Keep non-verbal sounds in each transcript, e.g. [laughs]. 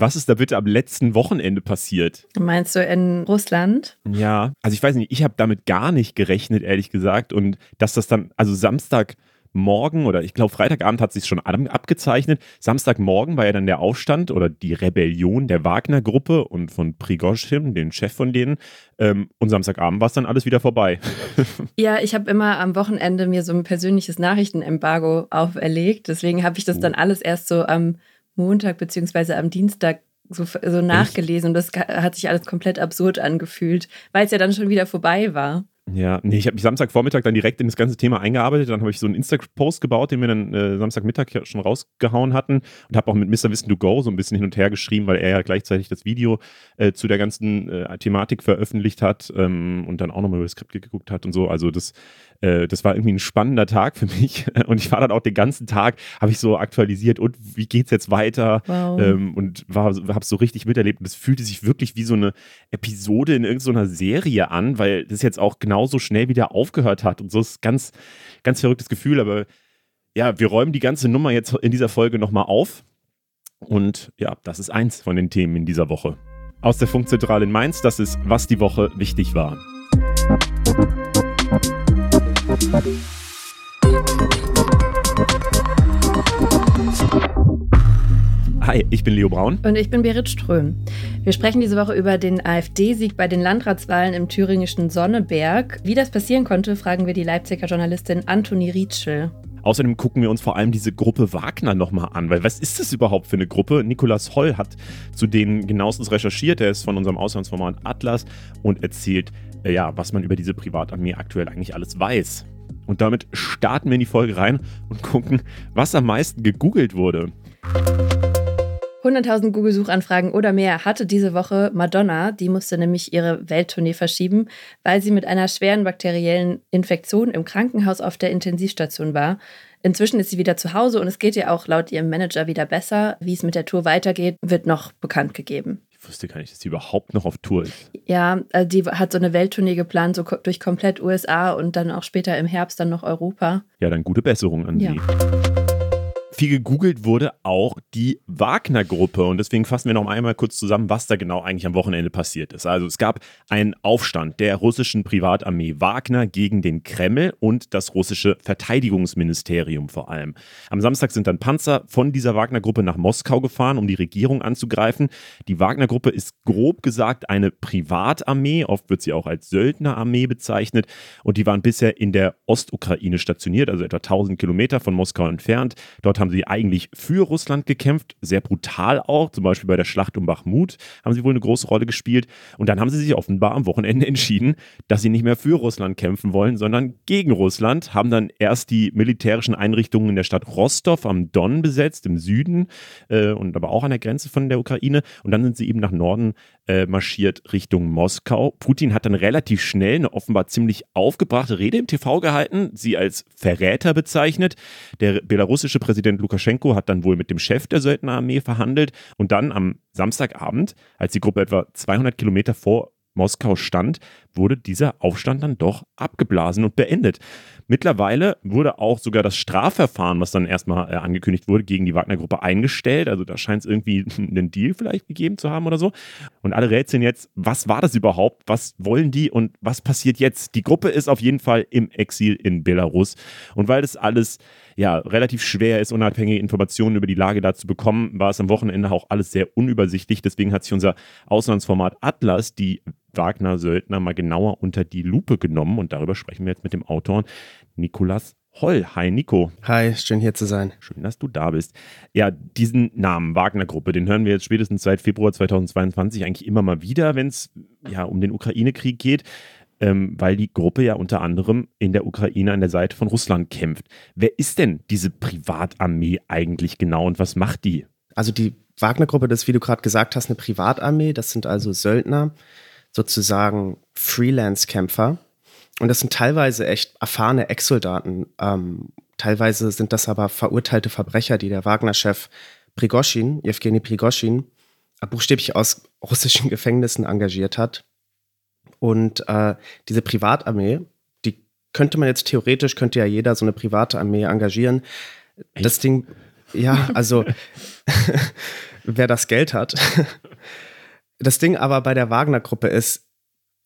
was ist da bitte am letzten Wochenende passiert? Meinst du in Russland? Ja, also ich weiß nicht, ich habe damit gar nicht gerechnet, ehrlich gesagt. Und dass das dann, also Samstag Morgen oder ich glaube Freitagabend hat sich schon abgezeichnet. Samstagmorgen war ja dann der Aufstand oder die Rebellion der Wagner-Gruppe und von Prigozhin, den Chef von denen. Ähm, und Samstagabend war es dann alles wieder vorbei. [laughs] ja, ich habe immer am Wochenende mir so ein persönliches Nachrichtenembargo auferlegt. Deswegen habe ich das dann oh. alles erst so am Montag bzw. am Dienstag so, so nachgelesen und das hat sich alles komplett absurd angefühlt, weil es ja dann schon wieder vorbei war. Ja, nee, ich habe mich Samstagvormittag dann direkt in das ganze Thema eingearbeitet. Dann habe ich so einen Insta-Post gebaut, den wir dann äh, Samstagmittag schon rausgehauen hatten und habe auch mit Mr. Wissen to Go so ein bisschen hin und her geschrieben, weil er ja gleichzeitig das Video äh, zu der ganzen äh, Thematik veröffentlicht hat ähm, und dann auch nochmal über das Skript geguckt hat und so. Also das äh, das war irgendwie ein spannender Tag für mich. [laughs] Und ich war dann auch den ganzen Tag, habe ich so aktualisiert und wie geht's jetzt weiter? Wow. Ähm, und habe so richtig miterlebt. Und es fühlte sich wirklich wie so eine Episode in irgendeiner Serie an, weil das jetzt auch genauso schnell wieder aufgehört hat. Und so ist ganz, ganz verrücktes Gefühl. Aber ja, wir räumen die ganze Nummer jetzt in dieser Folge nochmal auf. Und ja, das ist eins von den Themen in dieser Woche. Aus der Funkzentrale in Mainz, das ist, was die Woche wichtig war. Hi, ich bin Leo Braun. Und ich bin Berit Ström. Wir sprechen diese Woche über den AfD-Sieg bei den Landratswahlen im thüringischen Sonneberg. Wie das passieren konnte, fragen wir die Leipziger Journalistin Antoni Rietschel. Außerdem gucken wir uns vor allem diese Gruppe Wagner nochmal an, weil was ist das überhaupt für eine Gruppe? Nikolas Holl hat zu denen genauestens recherchiert. Er ist von unserem Auslandsformat Atlas und erzählt, äh, ja, was man über diese Privatarmee aktuell eigentlich alles weiß. Und damit starten wir in die Folge rein und gucken, was am meisten gegoogelt wurde. 100.000 Google-Suchanfragen oder mehr hatte diese Woche Madonna. Die musste nämlich ihre Welttournee verschieben, weil sie mit einer schweren bakteriellen Infektion im Krankenhaus auf der Intensivstation war. Inzwischen ist sie wieder zu Hause und es geht ihr auch laut ihrem Manager wieder besser. Wie es mit der Tour weitergeht, wird noch bekannt gegeben. Ich wusste gar nicht, dass sie überhaupt noch auf Tour ist. Ja, also die hat so eine Welttournee geplant, so durch komplett USA und dann auch später im Herbst dann noch Europa. Ja, dann gute Besserung an ja. sie viel gegoogelt wurde auch die Wagner-Gruppe. Und deswegen fassen wir noch einmal kurz zusammen, was da genau eigentlich am Wochenende passiert ist. Also es gab einen Aufstand der russischen Privatarmee Wagner gegen den Kreml und das russische Verteidigungsministerium vor allem. Am Samstag sind dann Panzer von dieser Wagner-Gruppe nach Moskau gefahren, um die Regierung anzugreifen. Die Wagner-Gruppe ist grob gesagt eine Privatarmee, oft wird sie auch als Söldnerarmee bezeichnet. Und die waren bisher in der Ostukraine stationiert, also etwa 1000 Kilometer von Moskau entfernt. Dort haben haben sie eigentlich für Russland gekämpft, sehr brutal auch, zum Beispiel bei der Schlacht um Bachmut haben sie wohl eine große Rolle gespielt. Und dann haben sie sich offenbar am Wochenende [laughs] entschieden, dass sie nicht mehr für Russland kämpfen wollen, sondern gegen Russland, haben dann erst die militärischen Einrichtungen in der Stadt Rostov am Don besetzt, im Süden äh, und aber auch an der Grenze von der Ukraine. Und dann sind sie eben nach Norden äh, marschiert Richtung Moskau. Putin hat dann relativ schnell eine offenbar ziemlich aufgebrachte Rede im TV gehalten, sie als Verräter bezeichnet. Der belarussische Präsident Präsident Lukaschenko hat dann wohl mit dem Chef der Söldnerarmee verhandelt. Und dann am Samstagabend, als die Gruppe etwa 200 Kilometer vor Moskau stand, wurde dieser Aufstand dann doch abgeblasen und beendet. Mittlerweile wurde auch sogar das Strafverfahren, was dann erstmal äh, angekündigt wurde, gegen die Wagner-Gruppe eingestellt. Also da scheint es irgendwie [laughs] einen Deal vielleicht gegeben zu haben oder so. Und alle rätseln jetzt, was war das überhaupt? Was wollen die und was passiert jetzt? Die Gruppe ist auf jeden Fall im Exil in Belarus. Und weil das alles ja relativ schwer ist, unabhängige Informationen über die Lage da zu bekommen, war es am Wochenende auch alles sehr unübersichtlich. Deswegen hat sich unser Auslandsformat Atlas die Wagner-Söldner mal genauer unter die Lupe genommen und darüber sprechen wir jetzt mit dem Autor Nikolas Holl. Hi Nico. Hi, schön hier zu sein. Schön, dass du da bist. Ja, diesen Namen Wagner-Gruppe, den hören wir jetzt spätestens seit Februar 2022 eigentlich immer mal wieder, wenn es ja um den Ukraine-Krieg geht. Ähm, weil die Gruppe ja unter anderem in der Ukraine an der Seite von Russland kämpft. Wer ist denn diese Privatarmee eigentlich genau und was macht die? Also die Wagner-Gruppe, das, wie du gerade gesagt hast, eine Privatarmee. Das sind also Söldner, sozusagen Freelance-Kämpfer. Und das sind teilweise echt erfahrene Ex-Soldaten. Ähm, teilweise sind das aber verurteilte Verbrecher, die der Wagner-Chef Prigoschin, Evgeny Prigoschin, buchstäblich aus [laughs] russischen Gefängnissen engagiert hat. Und äh, diese Privatarmee, die könnte man jetzt theoretisch, könnte ja jeder so eine private Armee engagieren. Echt? Das Ding, ja, also [laughs] wer das Geld hat. Das Ding aber bei der Wagner-Gruppe ist,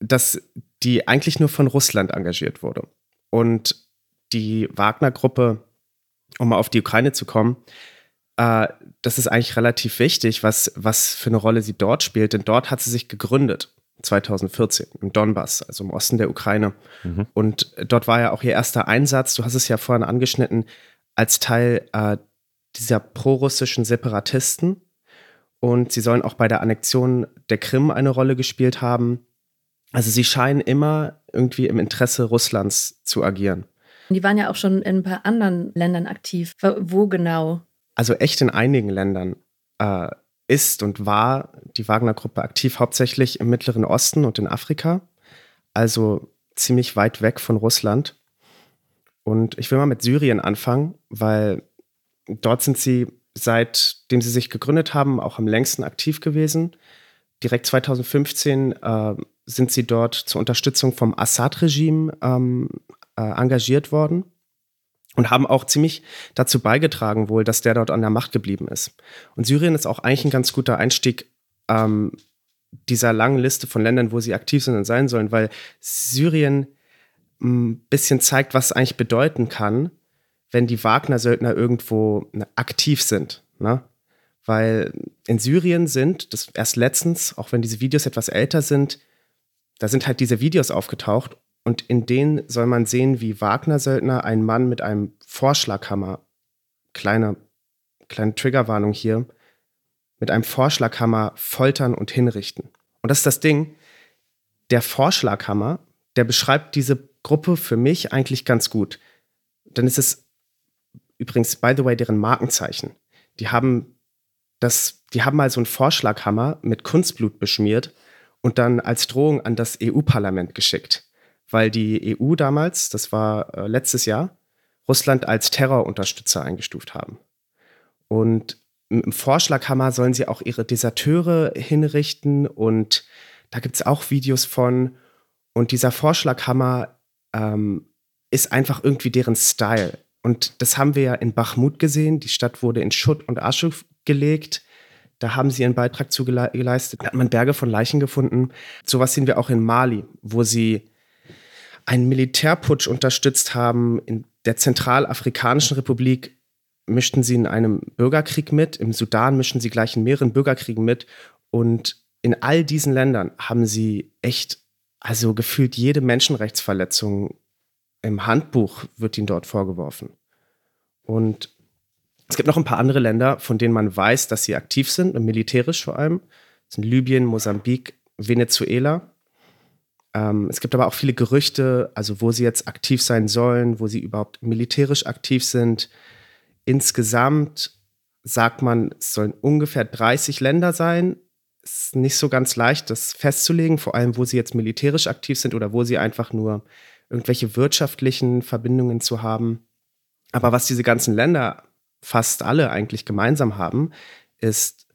dass die eigentlich nur von Russland engagiert wurde. Und die Wagner-Gruppe, um mal auf die Ukraine zu kommen, äh, das ist eigentlich relativ wichtig, was, was für eine Rolle sie dort spielt. Denn dort hat sie sich gegründet, 2014, im Donbass, also im Osten der Ukraine. Mhm. Und dort war ja auch ihr erster Einsatz, du hast es ja vorhin angeschnitten, als Teil äh, dieser prorussischen Separatisten. Und sie sollen auch bei der Annexion der Krim eine Rolle gespielt haben. Also sie scheinen immer irgendwie im Interesse Russlands zu agieren. Die waren ja auch schon in ein paar anderen Ländern aktiv. Wo genau? Also echt in einigen Ländern äh, ist und war die Wagner-Gruppe aktiv, hauptsächlich im Mittleren Osten und in Afrika. Also ziemlich weit weg von Russland. Und ich will mal mit Syrien anfangen, weil dort sind sie, seitdem sie sich gegründet haben, auch am längsten aktiv gewesen. Direkt 2015 äh, sind sie dort zur Unterstützung vom Assad-Regime ähm, äh, engagiert worden und haben auch ziemlich dazu beigetragen, wohl, dass der dort an der Macht geblieben ist. Und Syrien ist auch eigentlich ein ganz guter Einstieg ähm, dieser langen Liste von Ländern, wo sie aktiv sind und sein sollen, weil Syrien ein bisschen zeigt, was eigentlich bedeuten kann, wenn die Wagner-Söldner irgendwo ne, aktiv sind. Ne? Weil in Syrien sind, das erst letztens, auch wenn diese Videos etwas älter sind, da sind halt diese Videos aufgetaucht und in denen soll man sehen, wie Wagner-Söldner einen Mann mit einem Vorschlaghammer, kleine, kleine Triggerwarnung hier, mit einem Vorschlaghammer foltern und hinrichten. Und das ist das Ding, der Vorschlaghammer, der beschreibt diese Gruppe für mich eigentlich ganz gut. Dann ist es übrigens, by the way, deren Markenzeichen. Die haben das, die haben mal so einen Vorschlaghammer mit Kunstblut beschmiert und dann als Drohung an das EU-Parlament geschickt, weil die EU damals, das war äh, letztes Jahr, Russland als Terrorunterstützer eingestuft haben. Und im Vorschlaghammer sollen sie auch ihre Deserteure hinrichten und da gibt es auch Videos von. Und dieser Vorschlaghammer ähm, ist einfach irgendwie deren Style. Und das haben wir ja in Bachmut gesehen. Die Stadt wurde in Schutt und Asche gelegt. Da haben sie ihren Beitrag zu geleistet. Da hat man Berge von Leichen gefunden. Sowas sehen wir auch in Mali, wo sie einen Militärputsch unterstützt haben. In der Zentralafrikanischen Republik mischten sie in einem Bürgerkrieg mit. Im Sudan mischen sie gleich in mehreren Bürgerkriegen mit. Und in all diesen Ländern haben sie echt also gefühlt jede Menschenrechtsverletzung im Handbuch wird ihnen dort vorgeworfen. Und es gibt noch ein paar andere Länder, von denen man weiß, dass sie aktiv sind, militärisch vor allem. Das sind Libyen, Mosambik, Venezuela. Ähm, es gibt aber auch viele Gerüchte, also wo sie jetzt aktiv sein sollen, wo sie überhaupt militärisch aktiv sind. Insgesamt sagt man, es sollen ungefähr 30 Länder sein, ist nicht so ganz leicht, das festzulegen, vor allem, wo sie jetzt militärisch aktiv sind oder wo sie einfach nur irgendwelche wirtschaftlichen Verbindungen zu haben. Aber was diese ganzen Länder fast alle eigentlich gemeinsam haben, ist,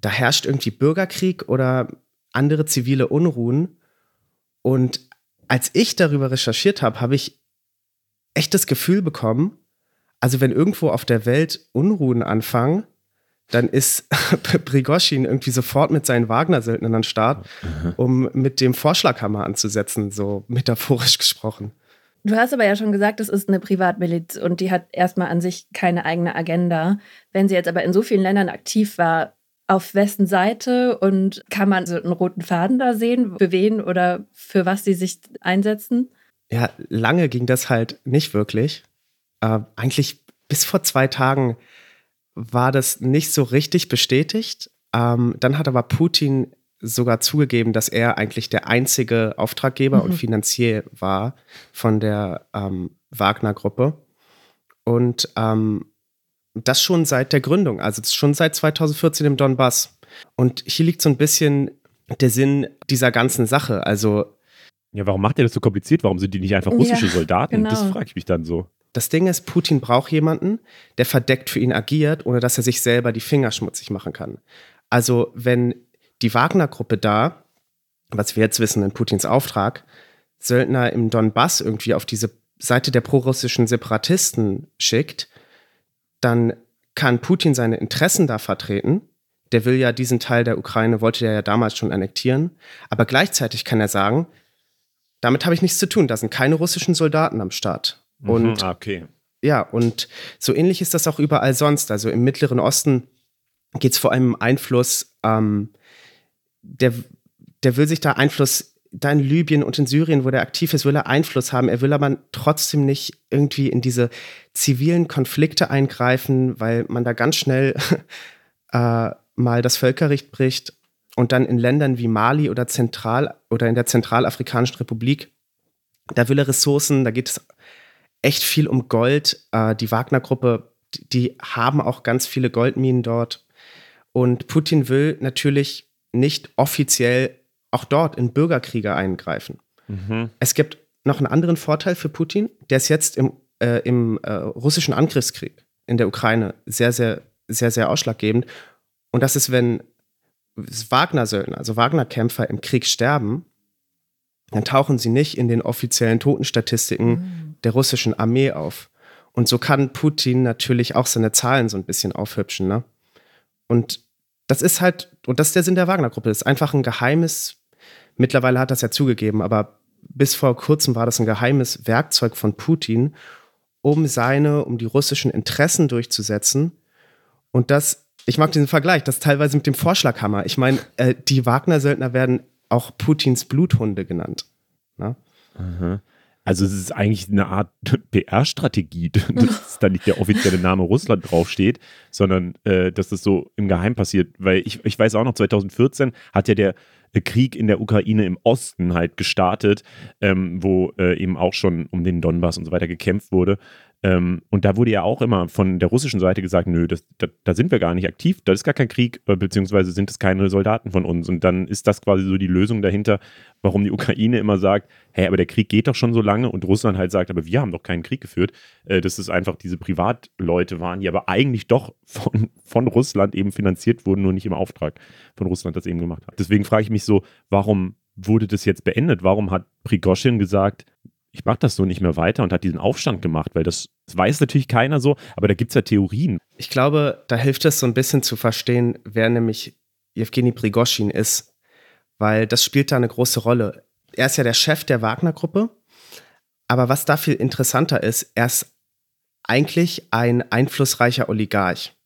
da herrscht irgendwie Bürgerkrieg oder andere zivile Unruhen. Und als ich darüber recherchiert habe, habe ich echt das Gefühl bekommen, also wenn irgendwo auf der Welt Unruhen anfangen, dann ist [laughs] Prigoschin irgendwie sofort mit seinen Wagner-Söldnern an Start, mhm. um mit dem Vorschlaghammer anzusetzen, so metaphorisch [laughs] gesprochen. Du hast aber ja schon gesagt, es ist eine Privatmiliz und die hat erstmal an sich keine eigene Agenda. Wenn sie jetzt aber in so vielen Ländern aktiv war, auf wessen Seite und kann man so einen roten Faden da sehen, für wen oder für was sie sich einsetzen? Ja, lange ging das halt nicht wirklich. Äh, eigentlich bis vor zwei Tagen war das nicht so richtig bestätigt. Ähm, dann hat aber Putin sogar zugegeben, dass er eigentlich der einzige Auftraggeber mhm. und Finanzier war von der ähm, Wagner-Gruppe. Und ähm, das schon seit der Gründung, also schon seit 2014 im Donbass. Und hier liegt so ein bisschen der Sinn dieser ganzen Sache. Also ja, warum macht er das so kompliziert? Warum sind die nicht einfach russische ja, Soldaten? Genau. Das frage ich mich dann so. Das Ding ist, Putin braucht jemanden, der verdeckt für ihn agiert, ohne dass er sich selber die Finger schmutzig machen kann. Also wenn die Wagner-Gruppe da, was wir jetzt wissen in Putins Auftrag, Söldner im Donbass irgendwie auf diese Seite der prorussischen Separatisten schickt, dann kann Putin seine Interessen da vertreten, der will ja diesen Teil der Ukraine, wollte er ja damals schon annektieren. Aber gleichzeitig kann er sagen, damit habe ich nichts zu tun, da sind keine russischen Soldaten am Start. Mhm, Und okay. ja, und so ähnlich ist das auch überall sonst. Also im Mittleren Osten geht es vor allem um Einfluss, ähm, der, der will sich da Einfluss, da in Libyen und in Syrien, wo der aktiv ist, will er Einfluss haben. Er will aber trotzdem nicht irgendwie in diese zivilen Konflikte eingreifen, weil man da ganz schnell [laughs] äh, mal das Völkerrecht bricht und dann in Ländern wie Mali oder Zentral oder in der Zentralafrikanischen Republik, da will er Ressourcen, da geht es echt viel um Gold. Äh, die Wagner-Gruppe, die, haben auch ganz viele Goldminen dort. Und Putin will natürlich nicht offiziell auch dort in Bürgerkriege eingreifen. Mhm. Es gibt noch einen anderen Vorteil für Putin, der ist jetzt im, äh, im äh, russischen Angriffskrieg in der Ukraine sehr, sehr, sehr, sehr ausschlaggebend. Und das ist, wenn Wagner-Söldner, also Wagner-Kämpfer im Krieg sterben, dann tauchen sie nicht in den offiziellen Totenstatistiken der russischen Armee auf. Und so kann Putin natürlich auch seine Zahlen so ein bisschen aufhübschen. Ne? Und das ist halt, und das ist der Sinn der Wagner-Gruppe, das ist einfach ein geheimes, mittlerweile hat das ja zugegeben, aber bis vor kurzem war das ein geheimes Werkzeug von Putin, um seine, um die russischen Interessen durchzusetzen. Und das, ich mag diesen Vergleich, das teilweise mit dem Vorschlaghammer. Ich meine, äh, die Wagner-Söldner werden auch Putins Bluthunde genannt. Ne? Also es ist eigentlich eine Art [laughs] PR-Strategie, [laughs] dass da nicht der offizielle Name Russland draufsteht, sondern äh, dass das so im Geheim passiert. Weil ich, ich weiß auch noch, 2014 hat ja der Krieg in der Ukraine im Osten halt gestartet, ähm, wo äh, eben auch schon um den Donbass und so weiter gekämpft wurde. Ähm, und da wurde ja auch immer von der russischen Seite gesagt, nö, das, da, da sind wir gar nicht aktiv, das ist gar kein Krieg, äh, beziehungsweise sind es keine Soldaten von uns. Und dann ist das quasi so die Lösung dahinter, warum die Ukraine immer sagt, hey, aber der Krieg geht doch schon so lange und Russland halt sagt, aber wir haben doch keinen Krieg geführt. Äh, dass es einfach diese Privatleute waren, die aber eigentlich doch von, von Russland eben finanziert wurden, nur nicht im Auftrag von Russland das eben gemacht hat. Deswegen frage ich mich so, warum wurde das jetzt beendet? Warum hat Prigoschin gesagt, ich mache das so nicht mehr weiter und hat diesen Aufstand gemacht, weil das, das weiß natürlich keiner so, aber da gibt es ja Theorien. Ich glaube, da hilft es so ein bisschen zu verstehen, wer nämlich Jewgeni Prigoschin ist, weil das spielt da eine große Rolle. Er ist ja der Chef der Wagner-Gruppe, aber was da viel interessanter ist, er ist eigentlich ein einflussreicher Oligarch.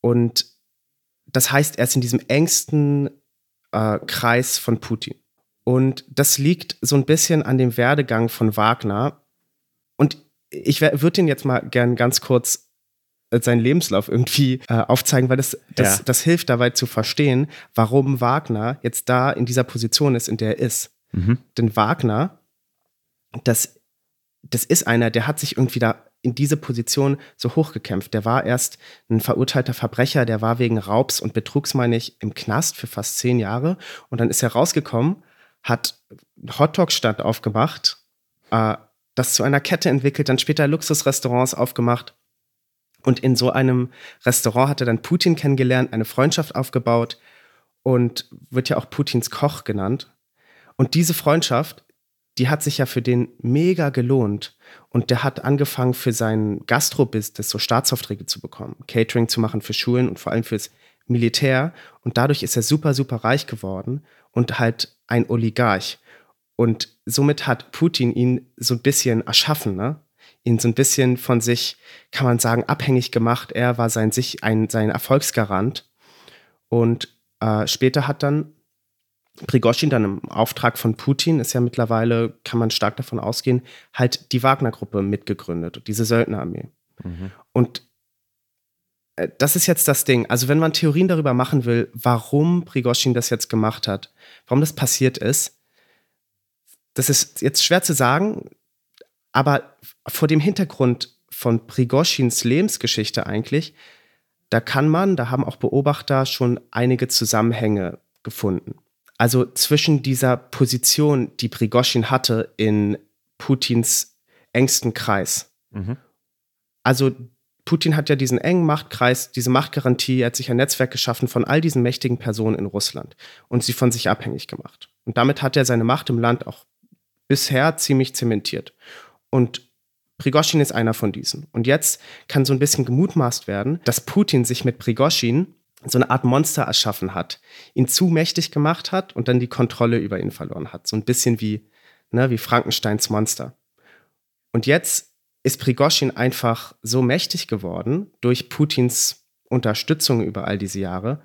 Und das heißt, er ist in diesem engsten äh, Kreis von Putin. Und das liegt so ein bisschen an dem Werdegang von Wagner. Und ich würde ihn jetzt mal gern ganz kurz äh, seinen Lebenslauf irgendwie äh, aufzeigen, weil das, das, Ja. das hilft dabei zu verstehen, warum Wagner jetzt da in dieser Position ist, in der er ist. Mhm. Denn Wagner, das, das ist einer, der hat sich irgendwie da in diese Position so hochgekämpft. Der war erst ein verurteilter Verbrecher, der war wegen Raubs und Betrugs, meine ich, im Knast für fast zehn Jahre. Und dann ist er rausgekommen, hat einen Hotdog-Stand aufgemacht, äh, das zu einer Kette entwickelt, dann später Luxusrestaurants aufgemacht. Und in so einem Restaurant hat er dann Putin kennengelernt, eine Freundschaft aufgebaut und wird ja auch Putins Koch genannt. Und diese Freundschaft, die hat sich ja für den mega gelohnt. Und der hat angefangen, für sein Gastrobusiness so Staatsaufträge zu bekommen, Catering zu machen für Schulen und vor allem fürs Militär. Und dadurch ist er super, super reich geworden und halt ein Oligarch. Und somit hat Putin ihn so ein bisschen erschaffen, ne? ihn so ein bisschen von sich, kann man sagen, abhängig gemacht. Er war sein, sich, ein, sein Erfolgsgarant. Und äh, später hat dann Prigoschin dann im Auftrag von Putin, ist ja mittlerweile, kann man stark davon ausgehen, halt die Wagner-Gruppe mitgegründet, diese Söldnerarmee. Und äh, das ist jetzt das Ding. Also, wenn man Theorien darüber machen will, warum Prigoschin das jetzt gemacht hat, warum das passiert ist, das ist jetzt schwer zu sagen, aber vor dem Hintergrund von Prigoschins Lebensgeschichte eigentlich, da kann man, da haben auch Beobachter schon einige Zusammenhänge gefunden. Also zwischen dieser Position, die Prigoschin hatte in Putins engsten Kreis. Mhm. Also Putin hat ja diesen engen Machtkreis, diese Machtgarantie, er hat sich ein Netzwerk geschaffen von all diesen mächtigen Personen in Russland und sie von sich abhängig gemacht. Und damit hat er seine Macht im Land auch bisher ziemlich zementiert. Und Prigoschin ist einer von diesen. Und jetzt kann so ein bisschen gemutmaßt werden, dass Putin sich mit Prigoschin so eine Art Monster erschaffen hat, ihn zu mächtig gemacht hat und dann die Kontrolle über ihn verloren hat. So ein bisschen wie, ne, wie Frankensteins Monster. Und jetzt ist Prigoschin einfach so mächtig geworden durch Putins Unterstützung über all diese Jahre,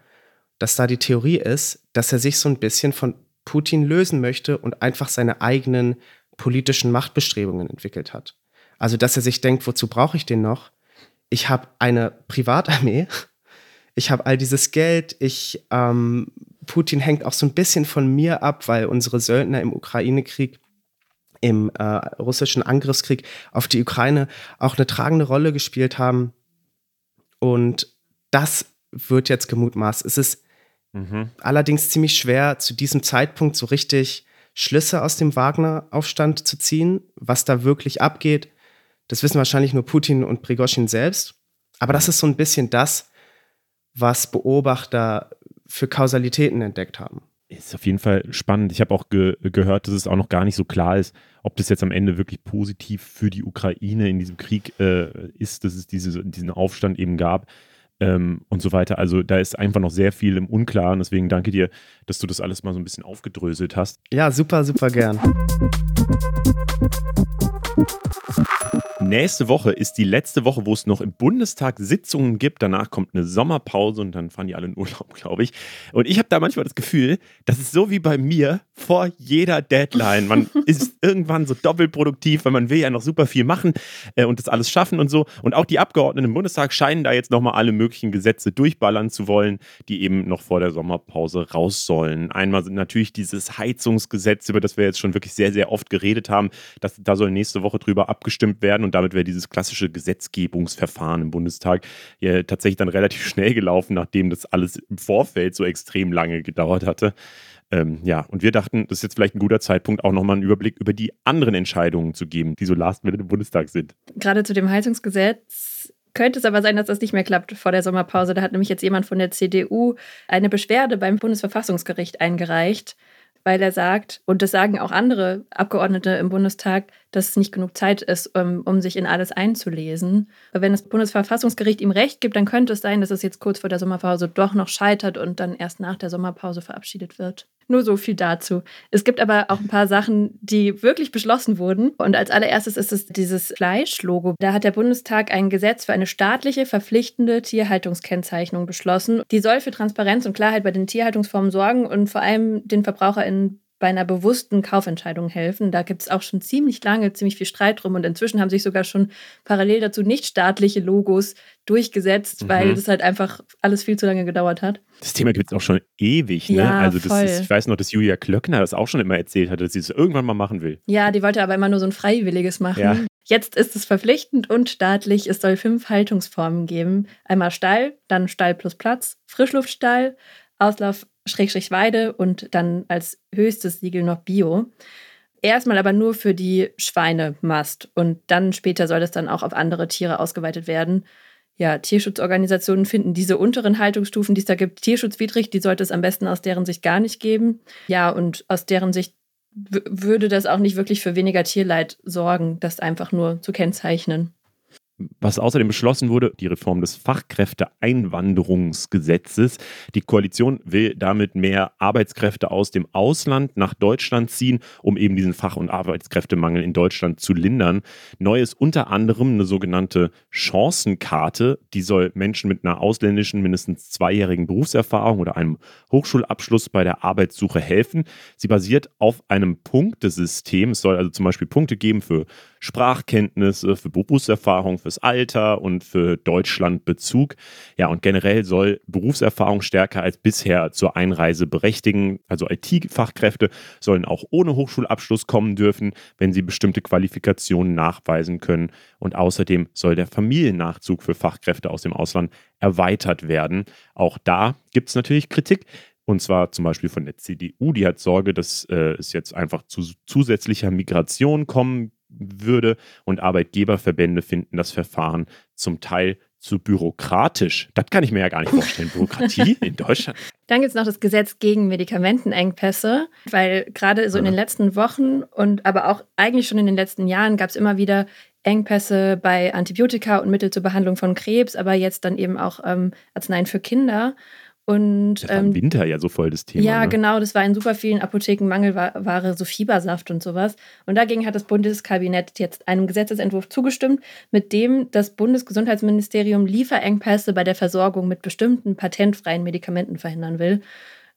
dass da die Theorie ist, dass er sich so ein bisschen von Putin lösen möchte und einfach seine eigenen politischen Machtbestrebungen entwickelt hat. Also, dass er sich denkt, wozu brauche ich den noch? Ich habe eine Privatarmee, ich habe all dieses Geld, ich, ähm, Putin hängt auch so ein bisschen von mir ab, weil unsere Söldner im Ukraine-Krieg, im äh, russischen Angriffskrieg auf die Ukraine auch eine tragende Rolle gespielt haben. Und das wird jetzt gemutmaßt. Es ist mhm. allerdings ziemlich schwer, zu diesem Zeitpunkt so richtig Schlüsse aus dem Wagner-Aufstand zu ziehen, was da wirklich abgeht. Das wissen wahrscheinlich nur Putin und Prigoschin selbst. Aber das ist so ein bisschen das, was Beobachter für Kausalitäten entdeckt haben. Ist auf jeden Fall spannend. Ich habe auch ge gehört, dass es auch noch gar nicht so klar ist, ob das jetzt am Ende wirklich positiv für die Ukraine in diesem Krieg äh, ist, dass es diese, diesen Aufstand eben gab ähm, und so weiter. Also da ist einfach noch sehr viel im Unklaren. Deswegen danke dir, dass du das alles mal so ein bisschen aufgedröselt hast. Ja, super, super gern. Nächste Woche ist die letzte Woche, wo es noch im Bundestag Sitzungen gibt. Danach kommt eine Sommerpause und dann fahren die alle in Urlaub, [laughs] glaube ich. Und ich habe da manchmal das Gefühl, das ist so wie bei mir vor jeder Deadline. Man [laughs] ist irgendwann so doppelproduktiv, weil man will ja noch super viel machen äh, und das alles schaffen und so. Und auch die Abgeordneten im Bundestag scheinen da jetzt nochmal alle möglichen Gesetze durchballern zu wollen, die eben noch vor der Sommerpause raus sollen. Einmal sind natürlich dieses Heizungsgesetz, über das wir jetzt schon wirklich sehr, sehr oft geredet haben. Das, da soll nächste Woche drüber abgestimmt werden und damit wäre dieses klassische Gesetzgebungsverfahren im Bundestag ja tatsächlich dann relativ schnell gelaufen, nachdem das alles im Vorfeld so extrem lange gedauert hatte. Ähm, ja, und wir dachten, das ist jetzt vielleicht ein guter Zeitpunkt, auch nochmal einen Überblick über die anderen Entscheidungen zu geben, die so last minute im Bundestag sind. Gerade zu dem Heizungsgesetz könnte es aber sein, dass das nicht mehr klappt vor der Sommerpause. Da hat nämlich jetzt jemand von der CDU eine Beschwerde beim Bundesverfassungsgericht eingereicht, weil er sagt, und das sagen auch andere Abgeordnete im Bundestag, dass es nicht genug Zeit ist, um, ähm, um sich in alles einzulesen. Wenn das Bundesverfassungsgericht ihm recht gibt, dann könnte es sein, dass es jetzt kurz vor der Sommerpause doch noch scheitert und dann erst nach der Sommerpause verabschiedet wird. Nur so viel dazu. Es gibt aber auch ein paar Sachen, die wirklich beschlossen wurden. Und als allererstes ist es dieses Fleischlogo. Da hat der Bundestag ein Gesetz für eine staatliche, verpflichtende Tierhaltungskennzeichnung beschlossen. Die soll für Transparenz und Klarheit bei den Tierhaltungsformen sorgen und vor allem den VerbraucherInnen bei einer bewussten Kaufentscheidung helfen. Da gibt es auch schon ziemlich lange ziemlich viel Streit drum und inzwischen haben sich sogar schon parallel dazu nichtstaatliche Logos durchgesetzt, mhm. weil das halt einfach alles viel zu lange gedauert hat. Das Thema gibt es auch schon ewig, ne? Ja, also. Ist, ich weiß noch, dass Julia Klöckner das auch schon immer erzählt hatte, dass sie es irgendwann mal machen will. Ja, die wollte aber immer nur so ein freiwilliges machen. Ja. Jetzt ist es verpflichtend und staatlich. Es soll fünf Haltungsformen geben. Einmal Stall, dann Stall plus Platz, Frischluftstall, Auslauf Schrägstrich Weide und dann als höchstes Siegel noch Bio. Erstmal aber nur für die Schweinemast und dann später soll das dann auch auf andere Tiere ausgeweitet werden. Ja, Tierschutzorganisationen finden diese unteren Haltungsstufen, die es da gibt, tierschutzwidrig. Die sollte es am besten aus deren Sicht gar nicht geben. Ja, und aus deren Sicht würde das auch nicht wirklich für weniger Tierleid sorgen, das einfach nur zu kennzeichnen. Was außerdem beschlossen wurde, die Reform des Fachkräfteeinwanderungsgesetzes. Die Koalition will damit mehr Arbeitskräfte aus dem Ausland nach Deutschland ziehen, um eben diesen Fach- und Arbeitskräftemangel in Deutschland zu lindern. Neu ist unter anderem eine sogenannte Chancenkarte. Die soll Menschen mit einer ausländischen mindestens zweijährigen Berufserfahrung oder einem Hochschulabschluss bei der Arbeitssuche helfen. Sie basiert auf einem Punktesystem. Es soll also zum Beispiel Punkte geben für Sprachkenntnisse, für Berufserfahrung, fürs Alter und für Deutschlandbezug. Ja, und generell soll Berufserfahrung stärker als bisher zur Einreise berechtigen. Also IT-Fachkräfte sollen auch ohne Hochschulabschluss kommen dürfen, wenn sie bestimmte Qualifikationen nachweisen können. Und außerdem soll der Familiennachzug für Fachkräfte aus dem Ausland erweitert werden. Auch da gibt es natürlich Kritik. Und zwar zum Beispiel von der CDU, die hat Sorge, dass äh, es jetzt einfach zu zusätzlicher Migration kommen würde. Und Arbeitgeberverbände finden das Verfahren zum Teil zu bürokratisch. Das kann ich mir ja gar nicht vorstellen. Bürokratie [laughs] in Deutschland. Dann gibt es noch das Gesetz gegen Medikamentenengpässe, weil gerade so in den letzten Wochen und aber auch eigentlich schon in den letzten Jahren gab es immer wieder Engpässe bei Antibiotika und Mittel zur Behandlung von Krebs, aber jetzt dann eben auch ähm, Arzneien für Kinder. Und, das war im ähm, Winter ja so voll das Thema. Ja, ne? genau. Das war in super vielen Apotheken Mangelware, so Fiebersaft und sowas. Und dagegen hat das Bundeskabinett jetzt einem Gesetzesentwurf zugestimmt, mit dem das Bundesgesundheitsministerium Lieferengpässe bei der Versorgung mit bestimmten patentfreien Medikamenten verhindern will.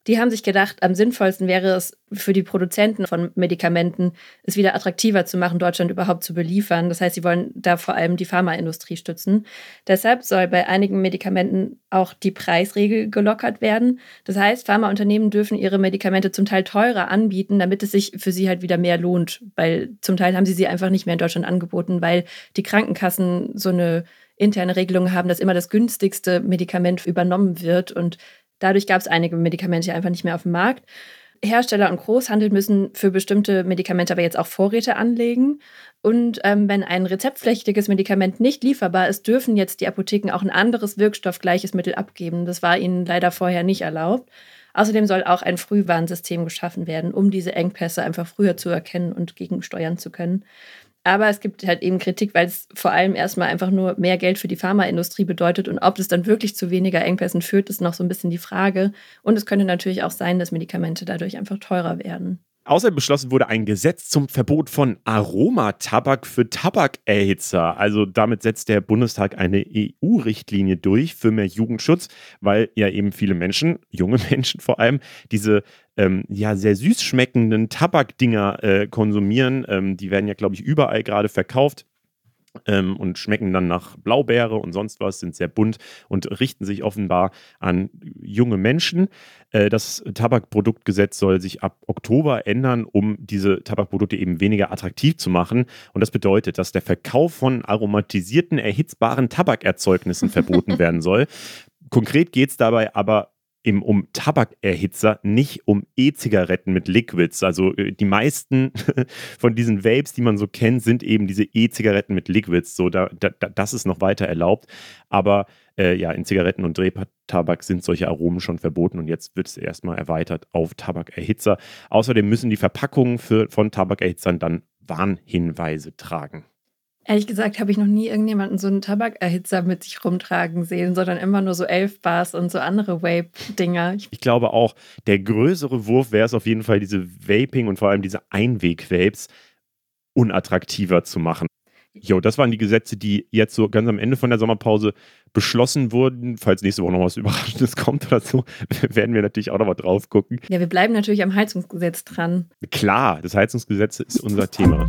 Die haben sich gedacht, am sinnvollsten wäre es für die Produzenten von Medikamenten, es wieder attraktiver zu machen, Deutschland überhaupt zu beliefern. Das heißt, sie wollen da vor allem die Pharmaindustrie stützen. Deshalb soll bei einigen Medikamenten auch die Preisregel gelockert werden. Das heißt, Pharmaunternehmen dürfen ihre Medikamente zum Teil teurer anbieten, damit es sich für sie halt wieder mehr lohnt. Weil zum Teil haben sie sie einfach nicht mehr in Deutschland angeboten, weil die Krankenkassen so eine interne Regelung haben, dass immer das günstigste Medikament übernommen wird und Dadurch gab es einige Medikamente einfach nicht mehr auf dem Markt. Hersteller und Großhandel müssen für bestimmte Medikamente aber jetzt auch Vorräte anlegen. Und ähm, wenn ein rezeptpflichtiges Medikament nicht lieferbar ist, dürfen jetzt die Apotheken auch ein anderes wirkstoffgleiches Mittel abgeben. Das war ihnen leider vorher nicht erlaubt. Außerdem soll auch ein Frühwarnsystem geschaffen werden, um diese Engpässe einfach früher zu erkennen und gegensteuern zu können. Aber es gibt halt eben Kritik, weil es vor allem erstmal einfach nur mehr Geld für die Pharmaindustrie bedeutet. Und ob es dann wirklich zu weniger Engpässen führt, ist noch so ein bisschen die Frage. Und es könnte natürlich auch sein, dass Medikamente dadurch einfach teurer werden. Außerdem beschlossen wurde ein Gesetz zum Verbot von Aromatabak für Tabakerhitzer. Also damit setzt der Bundestag eine EU-Richtlinie durch für mehr Jugendschutz, weil ja eben viele Menschen, [laughs] junge Menschen vor allem, diese ähm, ja sehr süß schmeckenden Tabakdinger äh, konsumieren. Ähm, die werden ja, glaube ich, überall gerade verkauft ähm, und schmecken dann nach Blaubeere und sonst was, sind sehr bunt und richten sich offenbar an junge Menschen. Äh, das Tabakproduktgesetz soll sich ab Oktober ändern, um diese Tabakprodukte eben weniger attraktiv zu machen. Und das bedeutet, dass der Verkauf von aromatisierten, erhitzbaren Tabakerzeugnissen verboten [laughs] werden soll. Konkret geht es dabei aber eben um Tabakerhitzer, nicht um E-Zigaretten mit Liquids. Also äh, die meisten [laughs] von diesen Vapes, die man so kennt, sind eben diese E-Zigaretten mit Liquids. So, da, da, das ist noch weiter erlaubt. Aber äh, ja, in Zigaretten und Drehtabak sind solche Aromen schon verboten und jetzt wird es erstmal erweitert auf Tabakerhitzer. Außerdem müssen die Verpackungen für, von Tabakerhitzern dann Warnhinweise tragen. Ehrlich gesagt habe ich noch nie irgendjemanden so einen Tabakerhitzer mit sich rumtragen sehen, sondern immer nur so Elfbars und so andere Vape-Dinger. Ich glaube auch, der größere Wurf wäre es auf jeden Fall, diese Vaping und vor allem diese Einweg-Vapes unattraktiver zu machen. Jo, das waren die Gesetze, die jetzt so ganz am Ende von der Sommerpause beschlossen wurden. Falls nächste Woche noch was Überraschendes [laughs] kommt oder so, [laughs] werden wir natürlich auch noch mal drauf gucken. Ja, wir bleiben natürlich am Heizungsgesetz dran. Klar, das Heizungsgesetz ist unser Thema.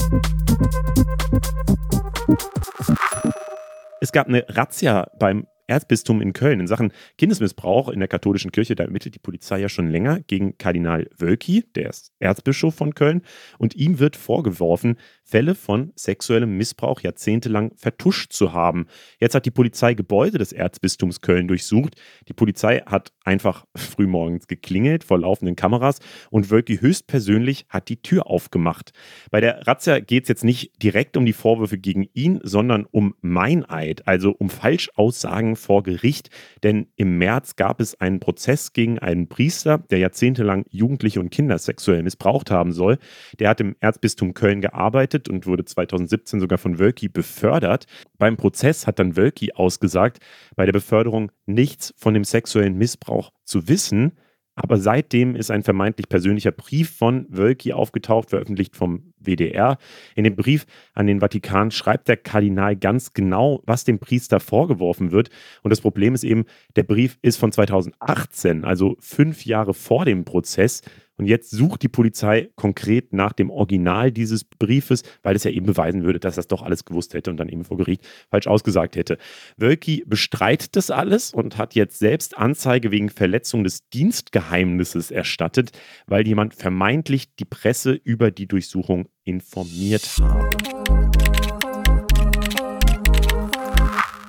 Es gab eine Razzia beim Erzbistum in Köln in Sachen Kindesmissbrauch in der katholischen Kirche. Da ermittelt die Polizei ja schon länger gegen Kardinal Wölki, der ist Erzbischof von Köln. Und ihm wird vorgeworfen, Fälle von sexuellem Missbrauch jahrzehntelang vertuscht zu haben. Jetzt hat die Polizei Gebäude des Erzbistums Köln durchsucht. Die Polizei hat einfach frühmorgens geklingelt vor laufenden Kameras und Wölki höchstpersönlich hat die Tür aufgemacht. Bei der Razzia geht es jetzt nicht direkt um die Vorwürfe gegen ihn, sondern um Meineid, also um Falschaussagen vor Gericht. Denn im März gab es einen Prozess gegen einen Priester, der jahrzehntelang Jugendliche und Kinder sexuell missbraucht haben soll. Der hat im Erzbistum Köln gearbeitet geleitet und wurde 2017 sogar von Wölki befördert. Beim Prozess hat dann Wölki ausgesagt, bei der Beförderung nichts von dem sexuellen Missbrauch zu wissen. Aber seitdem ist ein vermeintlich persönlicher Brief von Wölki aufgetaucht, veröffentlicht vom WDR. In dem Brief an den Vatikan schreibt der Kardinal ganz genau, was dem Priester vorgeworfen wird. Und das Problem ist eben, der Brief ist von 2018, also fünf Jahre vor dem Prozess. Und jetzt sucht die Polizei konkret nach dem Original dieses Briefes, weil es ja eben beweisen würde, dass das doch alles gewusst hätte und dann eben vor Gericht falsch ausgesagt hätte. Wölki bestreitet das alles und hat jetzt selbst Anzeige wegen Verletzung des Dienstgeheimnisses erstattet, weil jemand vermeintlich die Presse über die Durchsuchung informiert habe.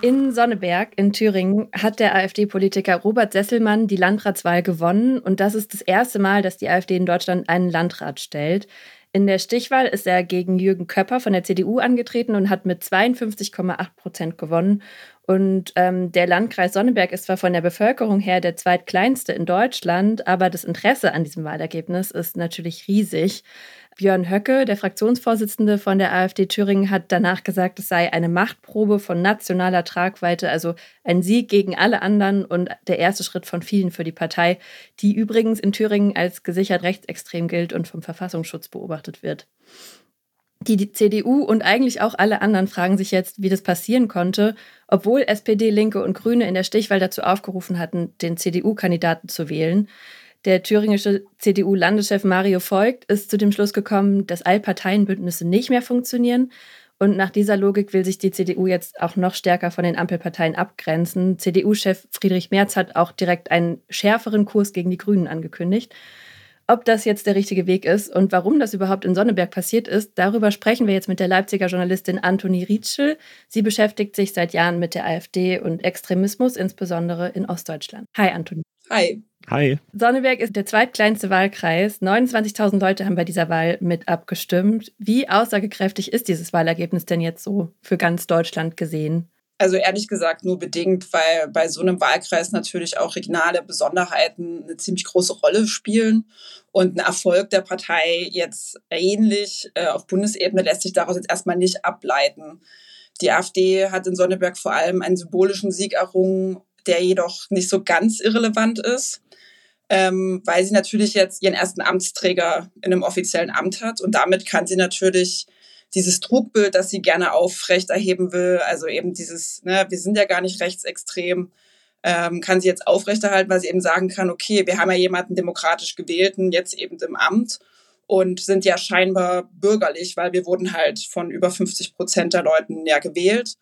In Sonneberg in Thüringen hat der AfD-Politiker Robert Sesselmann die Landratswahl gewonnen und das ist das erste Mal, dass die AfD in Deutschland einen Landrat stellt. In der Stichwahl ist er gegen Jürgen Köpper von der CDU angetreten und hat mit 52,8 Prozent gewonnen. Und ähm, der Landkreis Sonneberg ist zwar von der Bevölkerung her der zweitkleinste in Deutschland, aber das Interesse an diesem Wahlergebnis ist natürlich riesig. Björn Höcke, der Fraktionsvorsitzende von der AfD Thüringen, hat danach gesagt, es sei eine Machtprobe von nationaler Tragweite, also ein Sieg gegen alle anderen und der erste Schritt von vielen für die Partei, die übrigens in Thüringen als gesichert rechtsextrem gilt und vom Verfassungsschutz beobachtet wird. Die CDU und eigentlich auch alle anderen fragen sich jetzt, wie das passieren konnte, obwohl SPD, Linke und Grüne in der Stichwahl dazu aufgerufen hatten, den CDU-Kandidaten zu wählen. Der thüringische CDU-Landeschef Mario Voigt ist zu dem Schluss gekommen, dass Allparteienbündnisse nicht mehr funktionieren. Und nach dieser Logik will sich die CDU jetzt auch noch stärker von den Ampelparteien abgrenzen. CDU-Chef Friedrich Merz hat auch direkt einen schärferen Kurs gegen die Grünen angekündigt. Ob das jetzt der richtige Weg ist und warum das überhaupt in Sonneberg passiert ist, darüber sprechen wir jetzt mit der Leipziger Journalistin Antoni Rietschel. Sie beschäftigt sich seit Jahren mit der AfD und Extremismus, insbesondere in Ostdeutschland. Hi, Antoni. Hi. Hi. Sonneberg ist der zweitkleinste Wahlkreis. 29.000 Leute haben bei dieser Wahl mit abgestimmt. Wie aussagekräftig ist dieses Wahlergebnis denn jetzt so für ganz Deutschland gesehen? Also ehrlich gesagt nur bedingt, weil bei so einem Wahlkreis natürlich auch regionale Besonderheiten eine ziemlich große Rolle spielen. Und ein Erfolg der Partei jetzt ähnlich äh, auf Bundesebene lässt sich daraus jetzt erstmal nicht ableiten. Die AfD hat in Sonneberg vor allem einen symbolischen Sieg errungen, der jedoch nicht so ganz irrelevant ist, ähm, weil sie natürlich jetzt ihren ersten Amtsträger in einem offiziellen Amt hat. Und damit kann sie natürlich dieses Trugbild, das sie gerne aufrechterheben will, also eben dieses, ne, wir sind ja gar nicht rechtsextrem, ähm, kann sie jetzt aufrechterhalten, weil sie eben sagen kann, okay, wir haben ja jemanden demokratisch gewählten, jetzt eben im Amt und sind ja scheinbar bürgerlich, weil wir wurden halt von über 50 Prozent der Leuten ja gewählt.